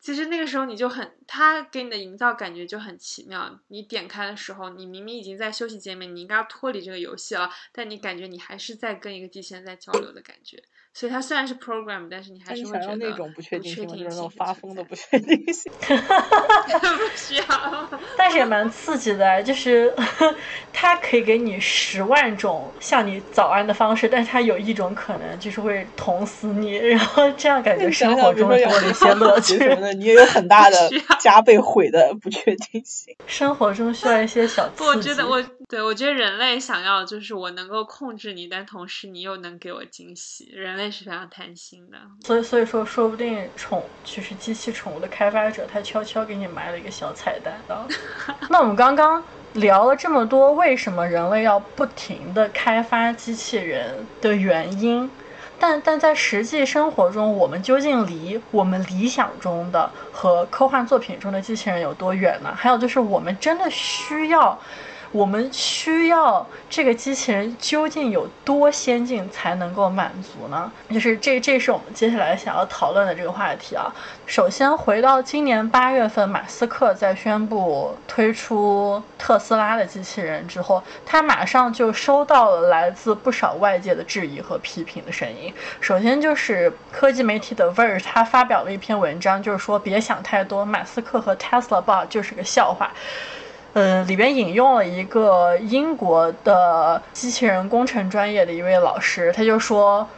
其实那个时候你就很，它给你的营造感觉就很奇妙。你点开的时候，你明明已经在休息界面，你应该要脱离这个游戏了，但你感觉你。还是在跟一个机器人在交流的感觉，所以它虽然是 program，但是你还是会觉得那种不确定性，那种发疯的不确定性。不需要，但是也蛮刺激的，就是 它可以给你十万种向你早安的方式，但是它有一种可能就是会捅死你，然后这样感觉生活中多了一些乐趣。什么的，你也有很大的加倍毁的不确定性。生活中需要一些小刺激。我觉得我对我觉得人类想要就是我能够控制。你，但同时你又能给我惊喜，人类是非常贪心的，所以所以说，说不定宠就是机器宠物的开发者，他悄悄给你埋了一个小彩蛋啊。那我们刚刚聊了这么多，为什么人类要不停的开发机器人的原因？但但在实际生活中，我们究竟离我们理想中的和科幻作品中的机器人有多远呢？还有就是，我们真的需要？我们需要这个机器人究竟有多先进才能够满足呢？就是这，这是我们接下来想要讨论的这个话题啊。首先回到今年八月份，马斯克在宣布推出特斯拉的机器人之后，他马上就收到了来自不少外界的质疑和批评的声音。首先就是科技媒体的 Verge，他发表了一篇文章，就是说别想太多，马斯克和 Tesla Bot 就是个笑话。嗯，里边引用了一个英国的机器人工程专业的一位老师，他就说。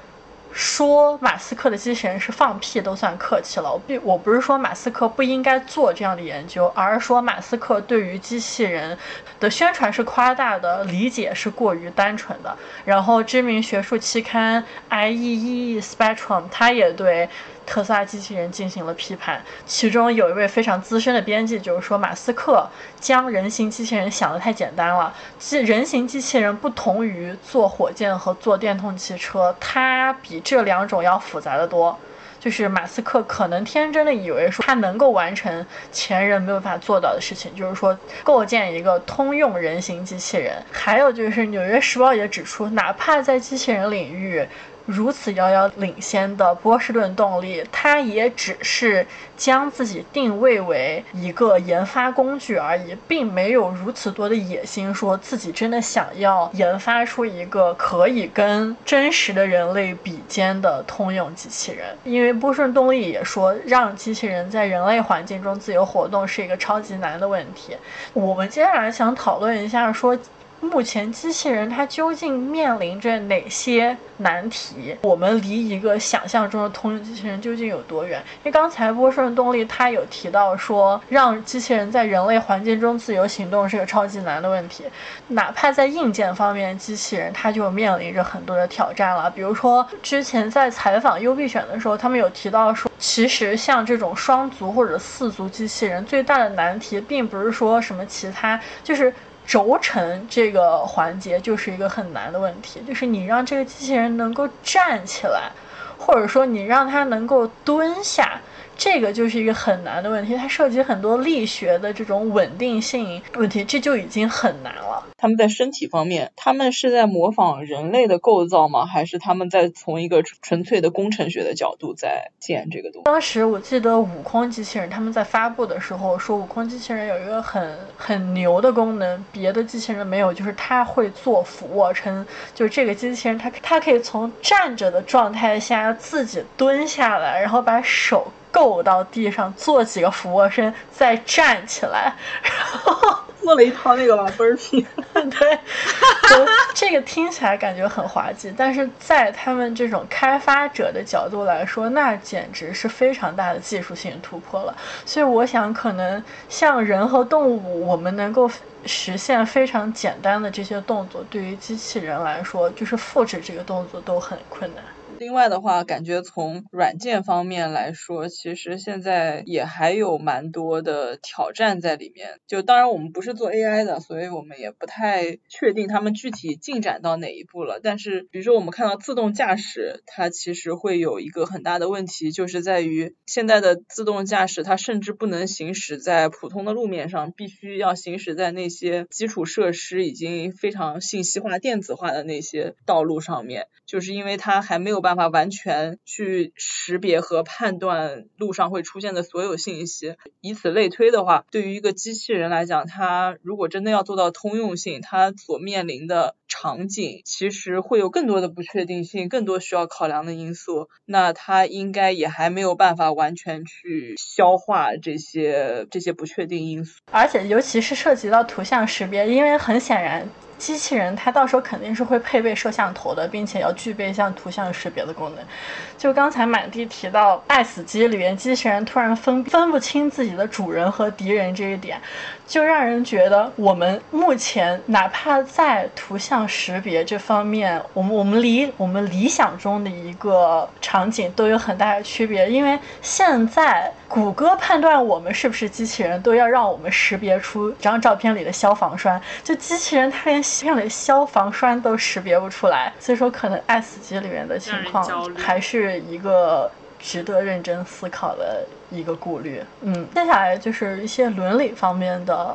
说马斯克的机器人是放屁都算客气了。我并我不是说马斯克不应该做这样的研究，而是说马斯克对于机器人的宣传是夸大的，理解是过于单纯的。然后知名学术期刊 IEEE Spectrum 他也对特斯拉机器人进行了批判，其中有一位非常资深的编辑就是说马斯克将人形机器人想得太简单了。机人形机器人不同于坐火箭和坐电动汽车，它比这两种要复杂的多，就是马斯克可能天真的以为说他能够完成前人没有办法做到的事情，就是说构建一个通用人形机器人。还有就是《纽约时报》也指出，哪怕在机器人领域。如此遥遥领先的波士顿动力，它也只是将自己定位为一个研发工具而已，并没有如此多的野心，说自己真的想要研发出一个可以跟真实的人类比肩的通用机器人。因为波士顿动力也说，让机器人在人类环境中自由活动是一个超级难的问题。我们接下来想讨论一下说。目前机器人它究竟面临着哪些难题？我们离一个想象中的通用机器人究竟有多远？因为刚才波士顿动力它有提到说，让机器人在人类环境中自由行动是个超级难的问题。哪怕在硬件方面，机器人它就面临着很多的挑战了。比如说，之前在采访优必选的时候，他们有提到说，其实像这种双足或者四足机器人，最大的难题并不是说什么其他，就是。轴承这个环节就是一个很难的问题，就是你让这个机器人能够站起来，或者说你让它能够蹲下，这个就是一个很难的问题，它涉及很多力学的这种稳定性问题，这就已经很难了。他们在身体方面，他们是在模仿人类的构造吗？还是他们在从一个纯粹的工程学的角度在建这个东西？当时我记得悟空机器人他们在发布的时候说，悟空机器人有一个很很牛的功能，别的机器人没有，就是它会做俯卧撑，就是这个机器人它它可以从站着的状态下自己蹲下来，然后把手。够到地上做几个俯卧撑，再站起来，然后 做了一套那个老，burpee。对，这个听起来感觉很滑稽，但是在他们这种开发者的角度来说，那简直是非常大的技术性突破了。所以我想，可能像人和动物，我们能够实现非常简单的这些动作，对于机器人来说，就是复制这个动作都很困难。另外的话，感觉从软件方面来说，其实现在也还有蛮多的挑战在里面。就当然我们不是做 AI 的，所以我们也不太确定他们具体进展到哪一步了。但是，比如说我们看到自动驾驶，它其实会有一个很大的问题，就是在于现在的自动驾驶，它甚至不能行驶在普通的路面上，必须要行驶在那些基础设施已经非常信息化、电子化的那些道路上面，就是因为它还没有办。办法完全去识别和判断路上会出现的所有信息，以此类推的话，对于一个机器人来讲，它如果真的要做到通用性，它所面临的场景其实会有更多的不确定性，更多需要考量的因素。那它应该也还没有办法完全去消化这些这些不确定因素，而且尤其是涉及到图像识别，因为很显然。机器人它到时候肯定是会配备摄像头的，并且要具备像图像识别的功能。就刚才满地提到《爱死机》里面机器人突然分分不清自己的主人和敌人这一点。就让人觉得，我们目前哪怕在图像识别这方面，我们我们离我们理想中的一个场景都有很大的区别。因为现在谷歌判断我们是不是机器人，都要让我们识别出这张照片里的消防栓。就机器人它连像里消防栓都识别不出来，所以说可能 S 级里面的情况还是一个值得认真思考的。一个顾虑，嗯，接下来就是一些伦理方面的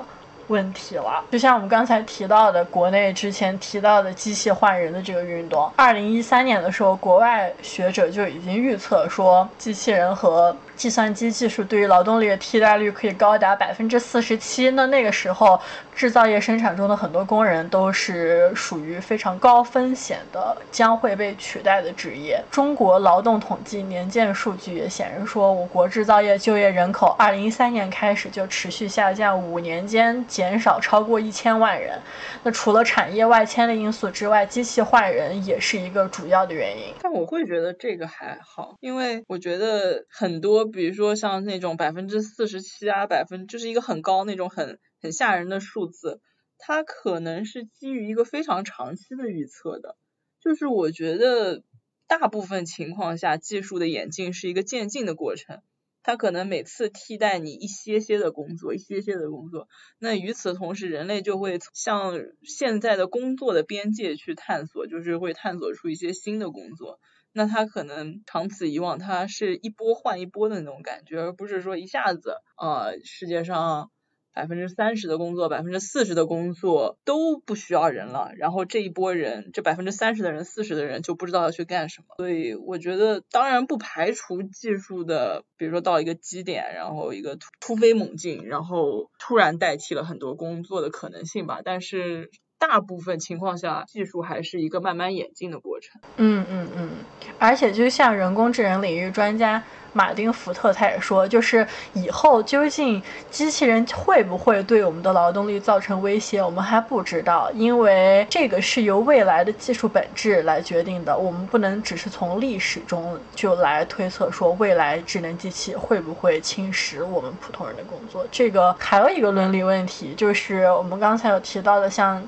问题了。就像我们刚才提到的，国内之前提到的机械换人的这个运动，二零一三年的时候，国外学者就已经预测说，机器人和计算机技术对于劳动力的替代率可以高达百分之四十七。那那个时候。制造业生产中的很多工人都是属于非常高风险的，将会被取代的职业。中国劳动统计年鉴数据也显示说，我国制造业就业人口二零一三年开始就持续下降，五年间减少超过一千万人。那除了产业外迁的因素之外，机器换人也是一个主要的原因。但我会觉得这个还好，因为我觉得很多，比如说像那种百分之四十七啊，百分就是一个很高那种很。很吓人的数字，它可能是基于一个非常长期的预测的。就是我觉得大部分情况下，技术的演进是一个渐进的过程。它可能每次替代你一些些的工作，一些些的工作。那与此同时，人类就会向现在的工作的边界去探索，就是会探索出一些新的工作。那它可能长此以往，它是一波换一波的那种感觉，而不是说一下子啊，世界上。百分之三十的工作，百分之四十的工作都不需要人了，然后这一波人，这百分之三十的人、四十的人就不知道要去干什么。所以我觉得，当然不排除技术的，比如说到一个基点，然后一个突突飞猛进，然后突然代替了很多工作的可能性吧。但是大部分情况下，技术还是一个慢慢演进的过程。嗯嗯嗯，而且就像人工智能领域专家。马丁·福特他也说，就是以后究竟机器人会不会对我们的劳动力造成威胁，我们还不知道，因为这个是由未来的技术本质来决定的。我们不能只是从历史中就来推测说未来智能机器会不会侵蚀我们普通人的工作。这个还有一个伦理问题，就是我们刚才有提到的，像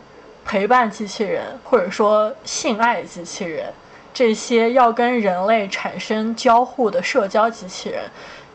陪伴机器人或者说性爱机器人。这些要跟人类产生交互的社交机器人，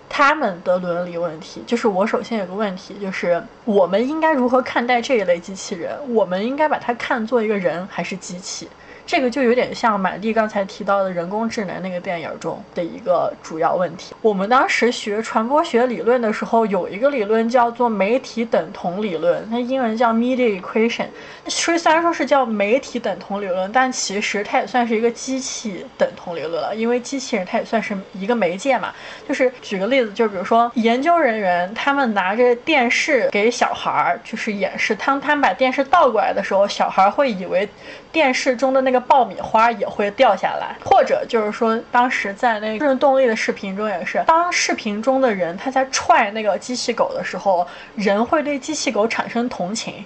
他们的伦理问题，就是我首先有个问题，就是我们应该如何看待这一类机器人？我们应该把它看作一个人还是机器？这个就有点像满地刚才提到的人工智能那个电影中的一个主要问题。我们当时学传播学理论的时候，有一个理论叫做媒体等同理论，它英文叫 media equation。虽虽然说是叫媒体等同理论，但其实它也算是一个机器等同理论了，因为机器人它也算是一个媒介嘛。就是举个例子，就比如说研究人员他们拿着电视给小孩儿就是演示，当他们把电视倒过来的时候，小孩儿会以为电视中的那个爆米花也会掉下来，或者就是说，当时在那个润动力的视频中也是，当视频中的人他在踹那个机器狗的时候，人会对机器狗产生同情。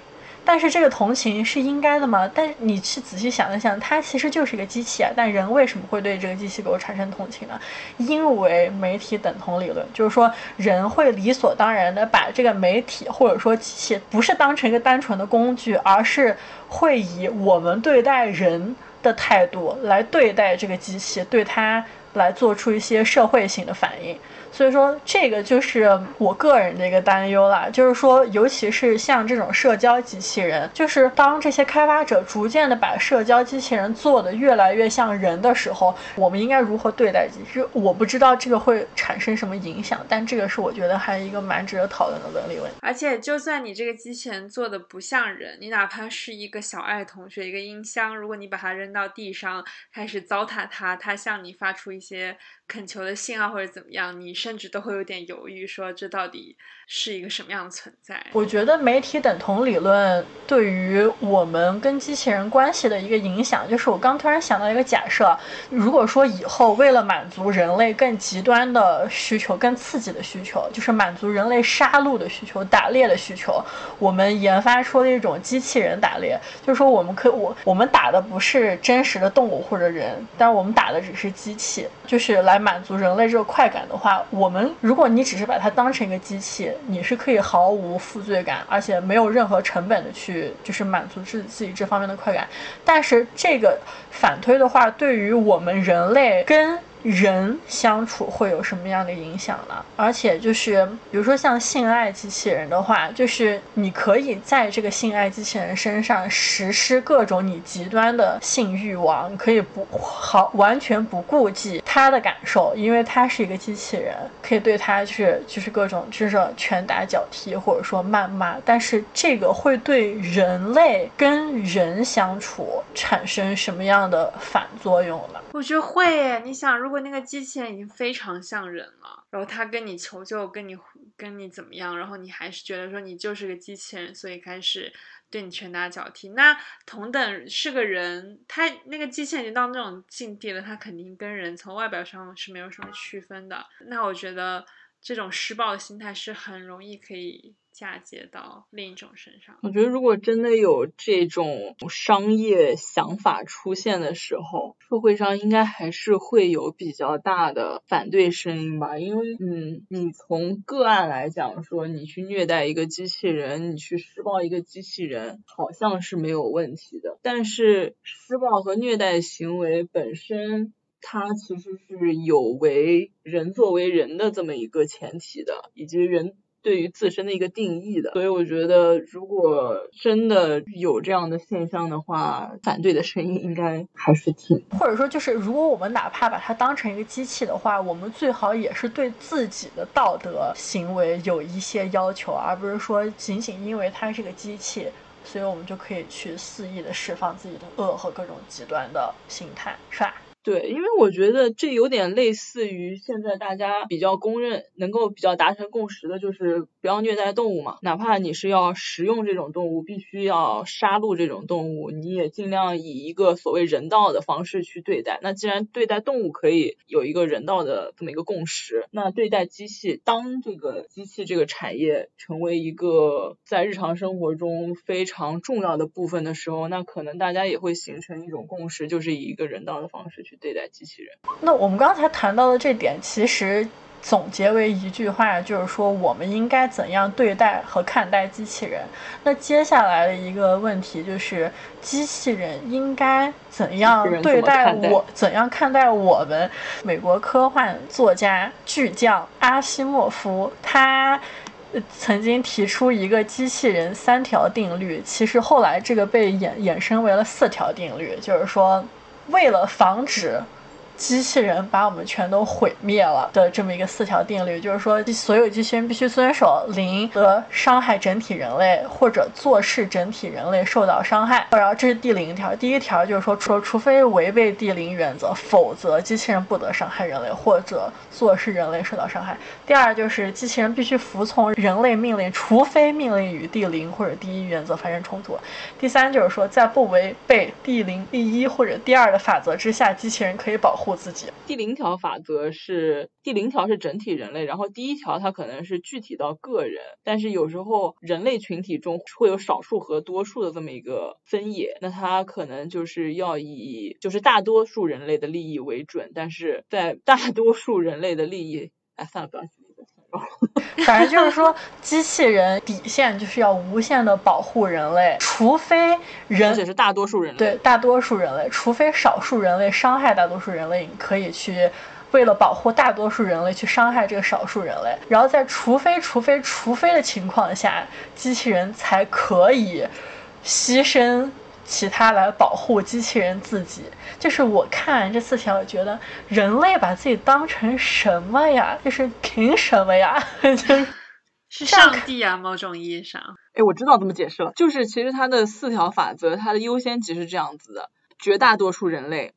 但是这个同情是应该的吗？但你去仔细想一想，它其实就是一个机器啊。但人为什么会对这个机器狗产生同情呢？因为媒体等同理论，就是说人会理所当然的把这个媒体或者说机器不是当成一个单纯的工具，而是会以我们对待人的态度来对待这个机器，对它来做出一些社会性的反应。所以说，这个就是我个人的一个担忧啦，就是说，尤其是像这种社交机器人，就是当这些开发者逐渐的把社交机器人做的越来越像人的时候，我们应该如何对待机器人？我不知道这个会产生什么影响，但这个是我觉得还一个蛮值得讨论的伦理问题。而且，就算你这个机器人做的不像人，你哪怕是一个小爱同学，一个音箱，如果你把它扔到地上，开始糟蹋它，它向你发出一些。恳求的信号或者怎么样，你甚至都会有点犹豫，说这到底是一个什么样的存在？我觉得媒体等同理论对于我们跟机器人关系的一个影响，就是我刚突然想到一个假设：如果说以后为了满足人类更极端的需求、更刺激的需求，就是满足人类杀戮的需求、打猎的需求，我们研发出了一种机器人打猎，就是说我们可我我们打的不是真实的动物或者人，但我们打的只是机器，就是来。满足人类这个快感的话，我们如果你只是把它当成一个机器，你是可以毫无负罪感，而且没有任何成本的去就是满足自自己这方面的快感。但是这个反推的话，对于我们人类跟人相处会有什么样的影响呢？而且就是，比如说像性爱机器人的话，就是你可以在这个性爱机器人身上实施各种你极端的性欲望，可以不好完全不顾及他的感受，因为他是一个机器人，可以对他就是就是各种就是拳打脚踢或者说谩骂。但是这个会对人类跟人相处产生什么样的反作用呢？我觉得会，你想，如如果那个机器人已经非常像人了，然后他跟你求救，跟你跟你怎么样，然后你还是觉得说你就是个机器人，所以开始对你拳打脚踢。那同等是个人，他那个机器人已经到那种境地了，他肯定跟人从外表上是没有什么区分的。那我觉得这种施暴的心态是很容易可以。嫁接到另一种身上，我觉得如果真的有这种商业想法出现的时候，社会上应该还是会有比较大的反对声音吧。因为，嗯，你从个案来讲说，你去虐待一个机器人，你去施暴一个机器人，好像是没有问题的。但是，施暴和虐待行为本身，它其实是有违人作为人的这么一个前提的，以及人。对于自身的一个定义的，所以我觉得，如果真的有这样的现象的话，反对的声音应该还是挺，或者说就是，如果我们哪怕把它当成一个机器的话，我们最好也是对自己的道德行为有一些要求，而不是说仅仅因为它是个机器，所以我们就可以去肆意的释放自己的恶和各种极端的心态，是吧？对，因为我觉得这有点类似于现在大家比较公认、能够比较达成共识的，就是不要虐待动物嘛。哪怕你是要食用这种动物，必须要杀戮这种动物，你也尽量以一个所谓人道的方式去对待。那既然对待动物可以有一个人道的这么一个共识，那对待机器，当这个机器这个产业成为一个在日常生活中非常重要的部分的时候，那可能大家也会形成一种共识，就是以一个人道的方式去。对待机器人，那我们刚才谈到的这点，其实总结为一句话，就是说我们应该怎样对待和看待机器人。那接下来的一个问题就是，机器人应该怎样对待我？怎样看待我们？美国科幻作家巨匠阿西莫夫，他曾经提出一个机器人三条定律，其实后来这个被衍衍生为了四条定律，就是说，为了防止。机器人把我们全都毁灭了的这么一个四条定律，就是说，所有机器人必须遵守零和伤害整体人类，或者做事整体人类受到伤害。然后这是第零条，第一条就是说，除除非违背第零原则，否则机器人不得伤害人类或者做事人类受到伤害。第二就是机器人必须服从人类命令，除非命令与第零或者第一原则发生冲突。第三就是说，在不违背第零、第一或者第二的法则之下，机器人可以保护。自己。第零条法则是第零条是整体人类，然后第一条它可能是具体到个人，但是有时候人类群体中会有少数和多数的这么一个分野，那它可能就是要以就是大多数人类的利益为准，但是在大多数人类的利益，哎算了不要 反正就是说机器人底线就是要无限的保护人类，除非人而且是大多数人类对大多数人类，除非少数人类伤害大多数人类，你可以去为了保护大多数人类去伤害这个少数人类。然后在除非除非除非的情况下，机器人才可以牺牲其他来保护机器人自己。就是我看完这四条，我觉得人类把自己当成什么呀？就是凭什么呀？就是是上帝啊，某种意义上。哎，我知道怎么解释了，就是其实它的四条法则，它的优先级是这样子的：绝大多数人类、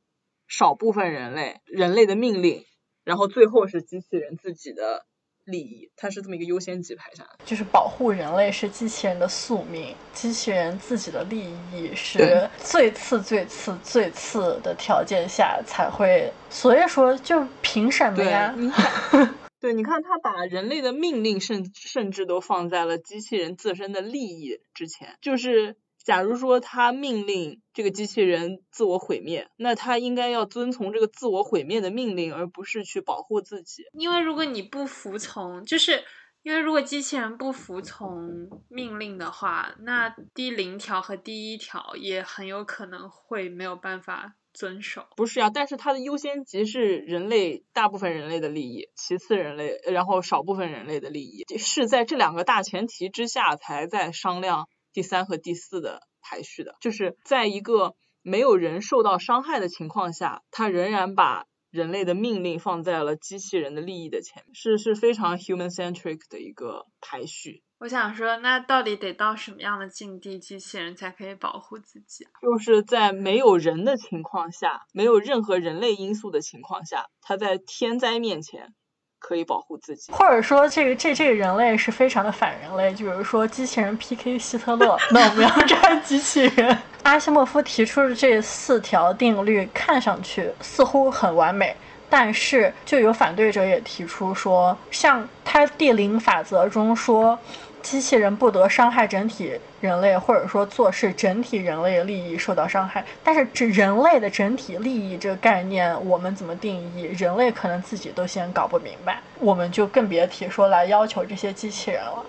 少部分人类、人类的命令，然后最后是机器人自己的利益，它是这么一个优先级排下来。就是保护人类是机器人的宿命，机器人自己的利益是最次、最次、最次的条件下才会。所以说，就凭什么呀，？你看，对，你看，他把人类的命令甚甚至都放在了机器人自身的利益之前。就是，假如说他命令这个机器人自我毁灭，那他应该要遵从这个自我毁灭的命令，而不是去保护自己。因为如果你不服从，就是因为如果机器人不服从命令的话，那第零条和第一条也很有可能会没有办法遵守。不是呀、但是它的优先级是人类大部分人类的利益，其次人类，然后少部分人类的利益，是在这两个大前提之下才在商量第三和第四的排序的，就是在一个没有人受到伤害的情况下，他仍然把人类的命令放在了机器人的利益的前面，是是非常 human centric 的一个排序。我想说，那到底得到什么样的境地，机器人才可以保护自己啊？就是在没有人的情况下，没有任何人类因素的情况下，它在天灾面前可以保护自己。或者说，这个这这个人类是非常的反人类，就比如说机器人 PK 希特勒，那我们要战机器人。阿西莫夫提出的这四条定律看上去似乎很完美，但是就有反对者也提出说，像他第零法则中说，机器人不得伤害整体人类，或者说做事整体人类的利益受到伤害。但是这人类的整体利益这个概念，我们怎么定义？人类可能自己都先搞不明白，我们就更别提说来要求这些机器人了。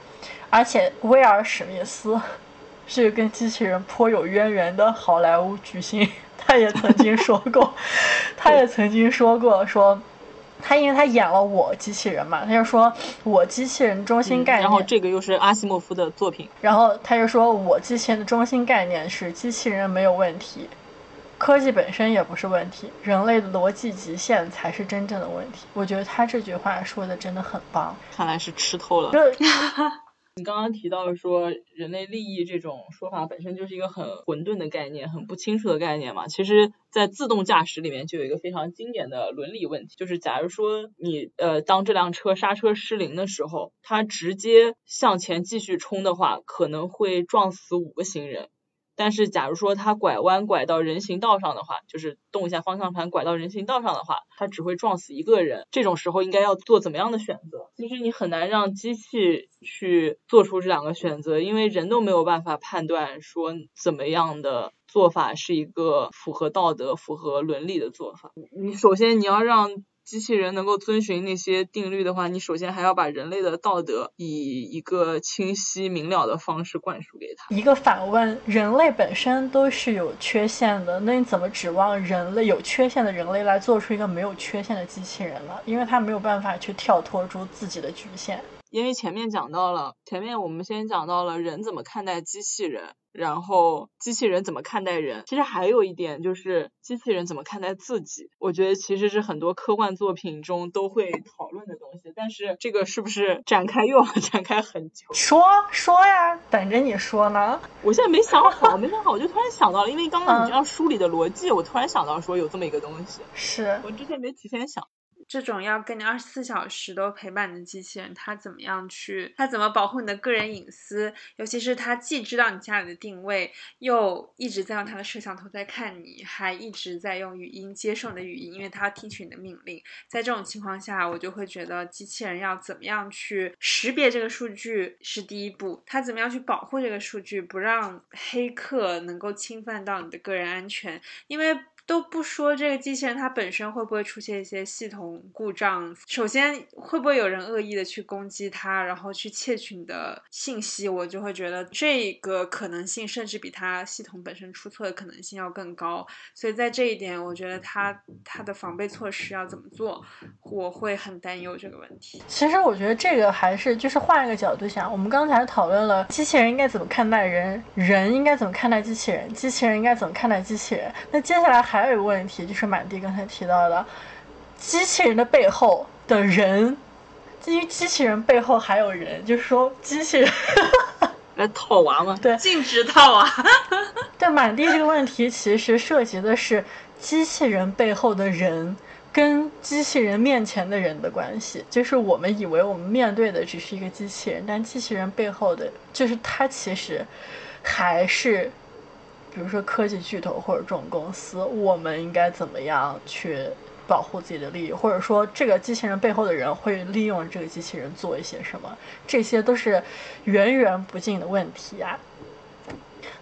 而且威尔史密斯是跟机器人颇有渊源的好莱坞巨星，他也曾经说过，他也曾经说过说。他因为他演了《我机器人》嘛，他就说我机器人中心概念，嗯然后这个又是阿西莫夫的作品，然后他就说我机器人的中心概念是机器人没有问题，科技本身也不是问题，人类的逻辑极限才是真正的问题。我觉得他这句话说的真的很棒。看来是吃透了。你刚刚提到说人类利益这种说法本身就是一个很混沌的概念，很不清楚的概念嘛。其实，在自动驾驶里面就有一个非常经典的伦理问题，就是假如说你呃当这辆车刹车失灵的时候，它直接向前继续冲的话，可能会撞死五个行人。但是，假如说它拐弯拐到人行道上的话，就是动一下方向盘拐到人行道上的话，它只会撞死一个人。这种时候应该要做怎么样的选择？其实你很难让机器去做出这两个选择，因为人都没有办法判断说怎么样的做法是一个符合道德、符合伦理的做法。你首先你要让机器人能够遵循那些定律的话，你首先还要把人类的道德以一个清晰明了的方式灌输给他。一个反问：人类本身都是有缺陷的，那你怎么指望人类有缺陷的人类来做出一个没有缺陷的机器人呢？因为他没有办法去跳脱出自己的局限。因为前面讲到了，前面我们先讲到了人怎么看待机器人。然后机器人怎么看待人？其实还有一点就是机器人怎么看待自己？我觉得其实是很多科幻作品中都会讨论的东西。但是这个是不是展开又要 展开很久？说说呀，等着你说呢。我现在没想好，没想好，我就突然想到了，因为刚刚你这样梳理的逻辑，我突然想到说有这么一个东西。是我之前没提前想。这种要跟你二十四小时都陪伴的机器人，它怎么样去？它怎么保护你的个人隐私？尤其是它既知道你家里的定位，又一直在用它的摄像头在看你，还一直在用语音接受你的语音，因为它要听取你的命令。在这种情况下，我就会觉得机器人要怎么样去识别这个数据是第一步，它怎么样去保护这个数据，不让黑客能够侵犯到你的个人安全，因为。都不说这个机器人它本身会不会出现一些系统故障，首先会不会有人恶意的去攻击它，然后去窃取你的信息，我就会觉得这个可能性甚至比它系统本身出错的可能性要更高。所以在这一点，我觉得它它的防备措施要怎么做，我会很担忧这个问题。其实我觉得这个还是就是换一个角度想，我们刚才讨论了机器人应该怎么看待人，人应该怎么看待机器人，机器人应该怎么看待机器人。那接下来还。有一个问题，就是满地刚才提到的，机器人的背后的人，因为机器人背后还有人，就是说机器人 来套娃吗？对，禁止套娃。对，满地这个问题其实涉及的是机器人背后的人跟机器人面前的人的关系，就是我们以为我们面对的只是一个机器人，但机器人背后的，就是它其实还是。比如说科技巨头或者这种公司，我们应该怎么样去保护自己的利益？或者说，这个机器人背后的人会利用这个机器人做一些什么？这些都是源源不尽的问题啊。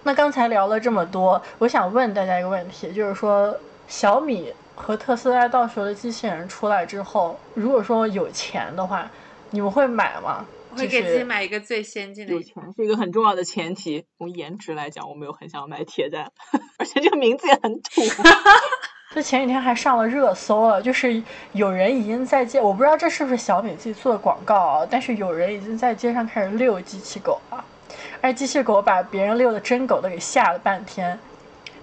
那刚才聊了这么多，我想问大家一个问题，就是说，小米和特斯拉到时候的机器人出来之后，如果说有钱的话，你们会买吗？会给自己买一个最先进的。有钱是一个很重要的前提。从颜值来讲，我没有很想买铁蛋，而且这个名字也很土。就前几天还上了热搜了，就是有人已经在街，我不知道这是不是小米自己做的广告啊，但是有人已经在街上开始遛机器狗了，而机器狗把别人遛的真狗都给吓了半天。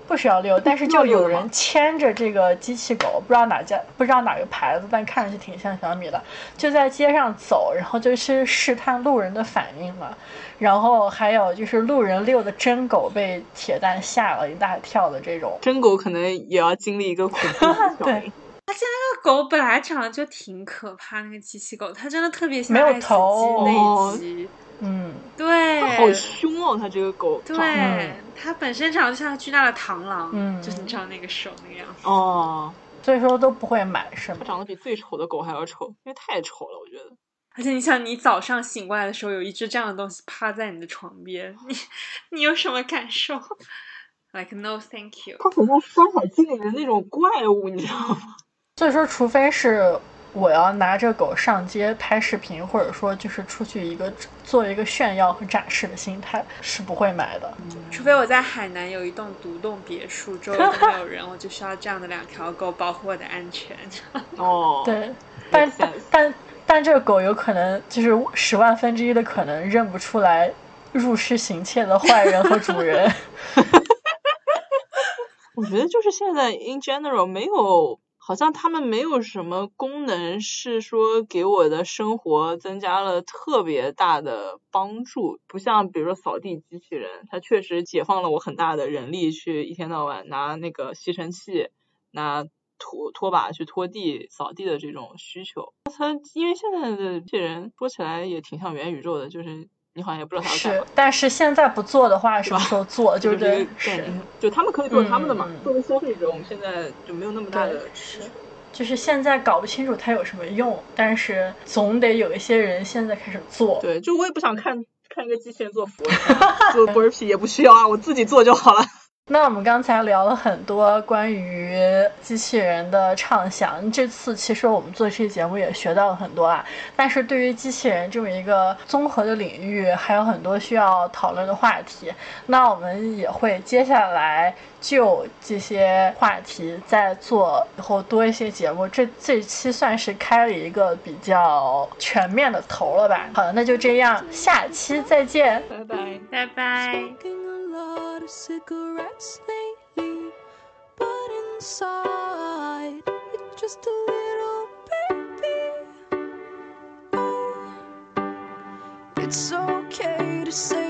不需要遛，但是就有人牵着这个机器狗，不知道哪家，不知道哪个牌子，但看上去挺像小米的，就在街上走，然后就去试探路人的反应嘛。然后还有就是路人遛的真狗被铁蛋吓了一大跳的这种，真狗可能也要经历一个恐怖 对，而且那个狗本来长得就挺可怕，那个机器狗，它真的特别像没有头那一集。嗯，对，它好凶哦，它这个狗。对，它本身长得就像巨大的螳螂，嗯，就是你知道那个手那个样子。哦，所以说都不会买，是吗？它长得比最丑的狗还要丑，因为太丑了，我觉得。而且你想，你早上醒过来的时候，有一只这样的东西趴在你的床边，你你有什么感受？Like no, thank you。它很像《山海经》里的那种怪物，你知道吗？所以说，除非是。我要拿着狗上街拍视频，或者说就是出去一个做一个炫耀和展示的心态，是不会买的。除非我在海南有一栋独栋别墅，周围都没有人，我就需要这样的两条狗保护我的安全。哦，对，但但但这个狗有可能就是十万分之一的可能认不出来入室行窃的坏人和主人。我觉得就是现在 in general 没有。好像他们没有什么功能是说给我的生活增加了特别大的帮助，不像比如说扫地机器人，它确实解放了我很大的人力去一天到晚拿那个吸尘器、拿拖拖把去拖地、扫地的这种需求。它因为现在的机器人说起来也挺像元宇宙的，就是。你好像也不知道他是，但是现在不做的话，什么时候做？就是是，就他们可以做他们的嘛。作为消费者，我们现在就没有那么大的是，就是现在搞不清楚它有什么用，但是总得有一些人现在开始做。对，就我也不想看看一个机器人做俯卧撑，做 burpee 也不需要啊，我自己做就好了。那我们刚才聊了很多关于机器人的畅想，这次其实我们做这期节目也学到了很多啊。但是对于机器人这么一个综合的领域，还有很多需要讨论的话题。那我们也会接下来就这些话题再做以后多一些节目。这这期算是开了一个比较全面的头了吧？好了，那就这样，下期再见，拜拜，拜拜。It's okay to say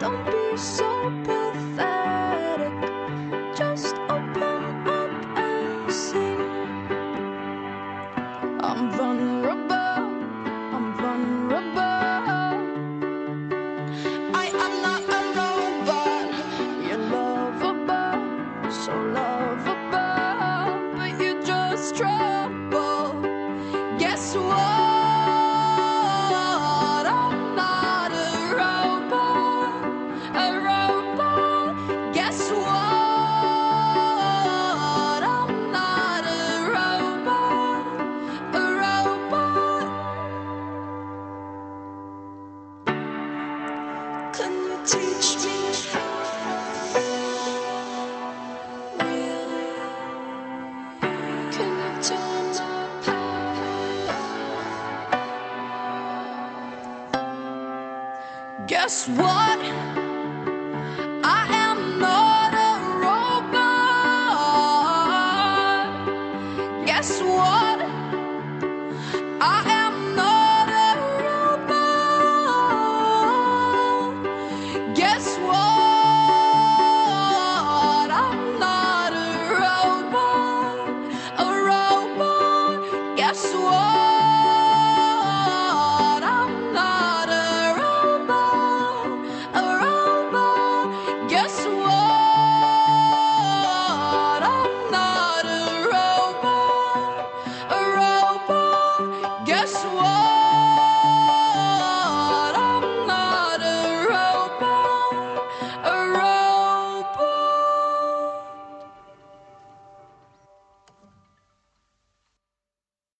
Don't be so pathetic.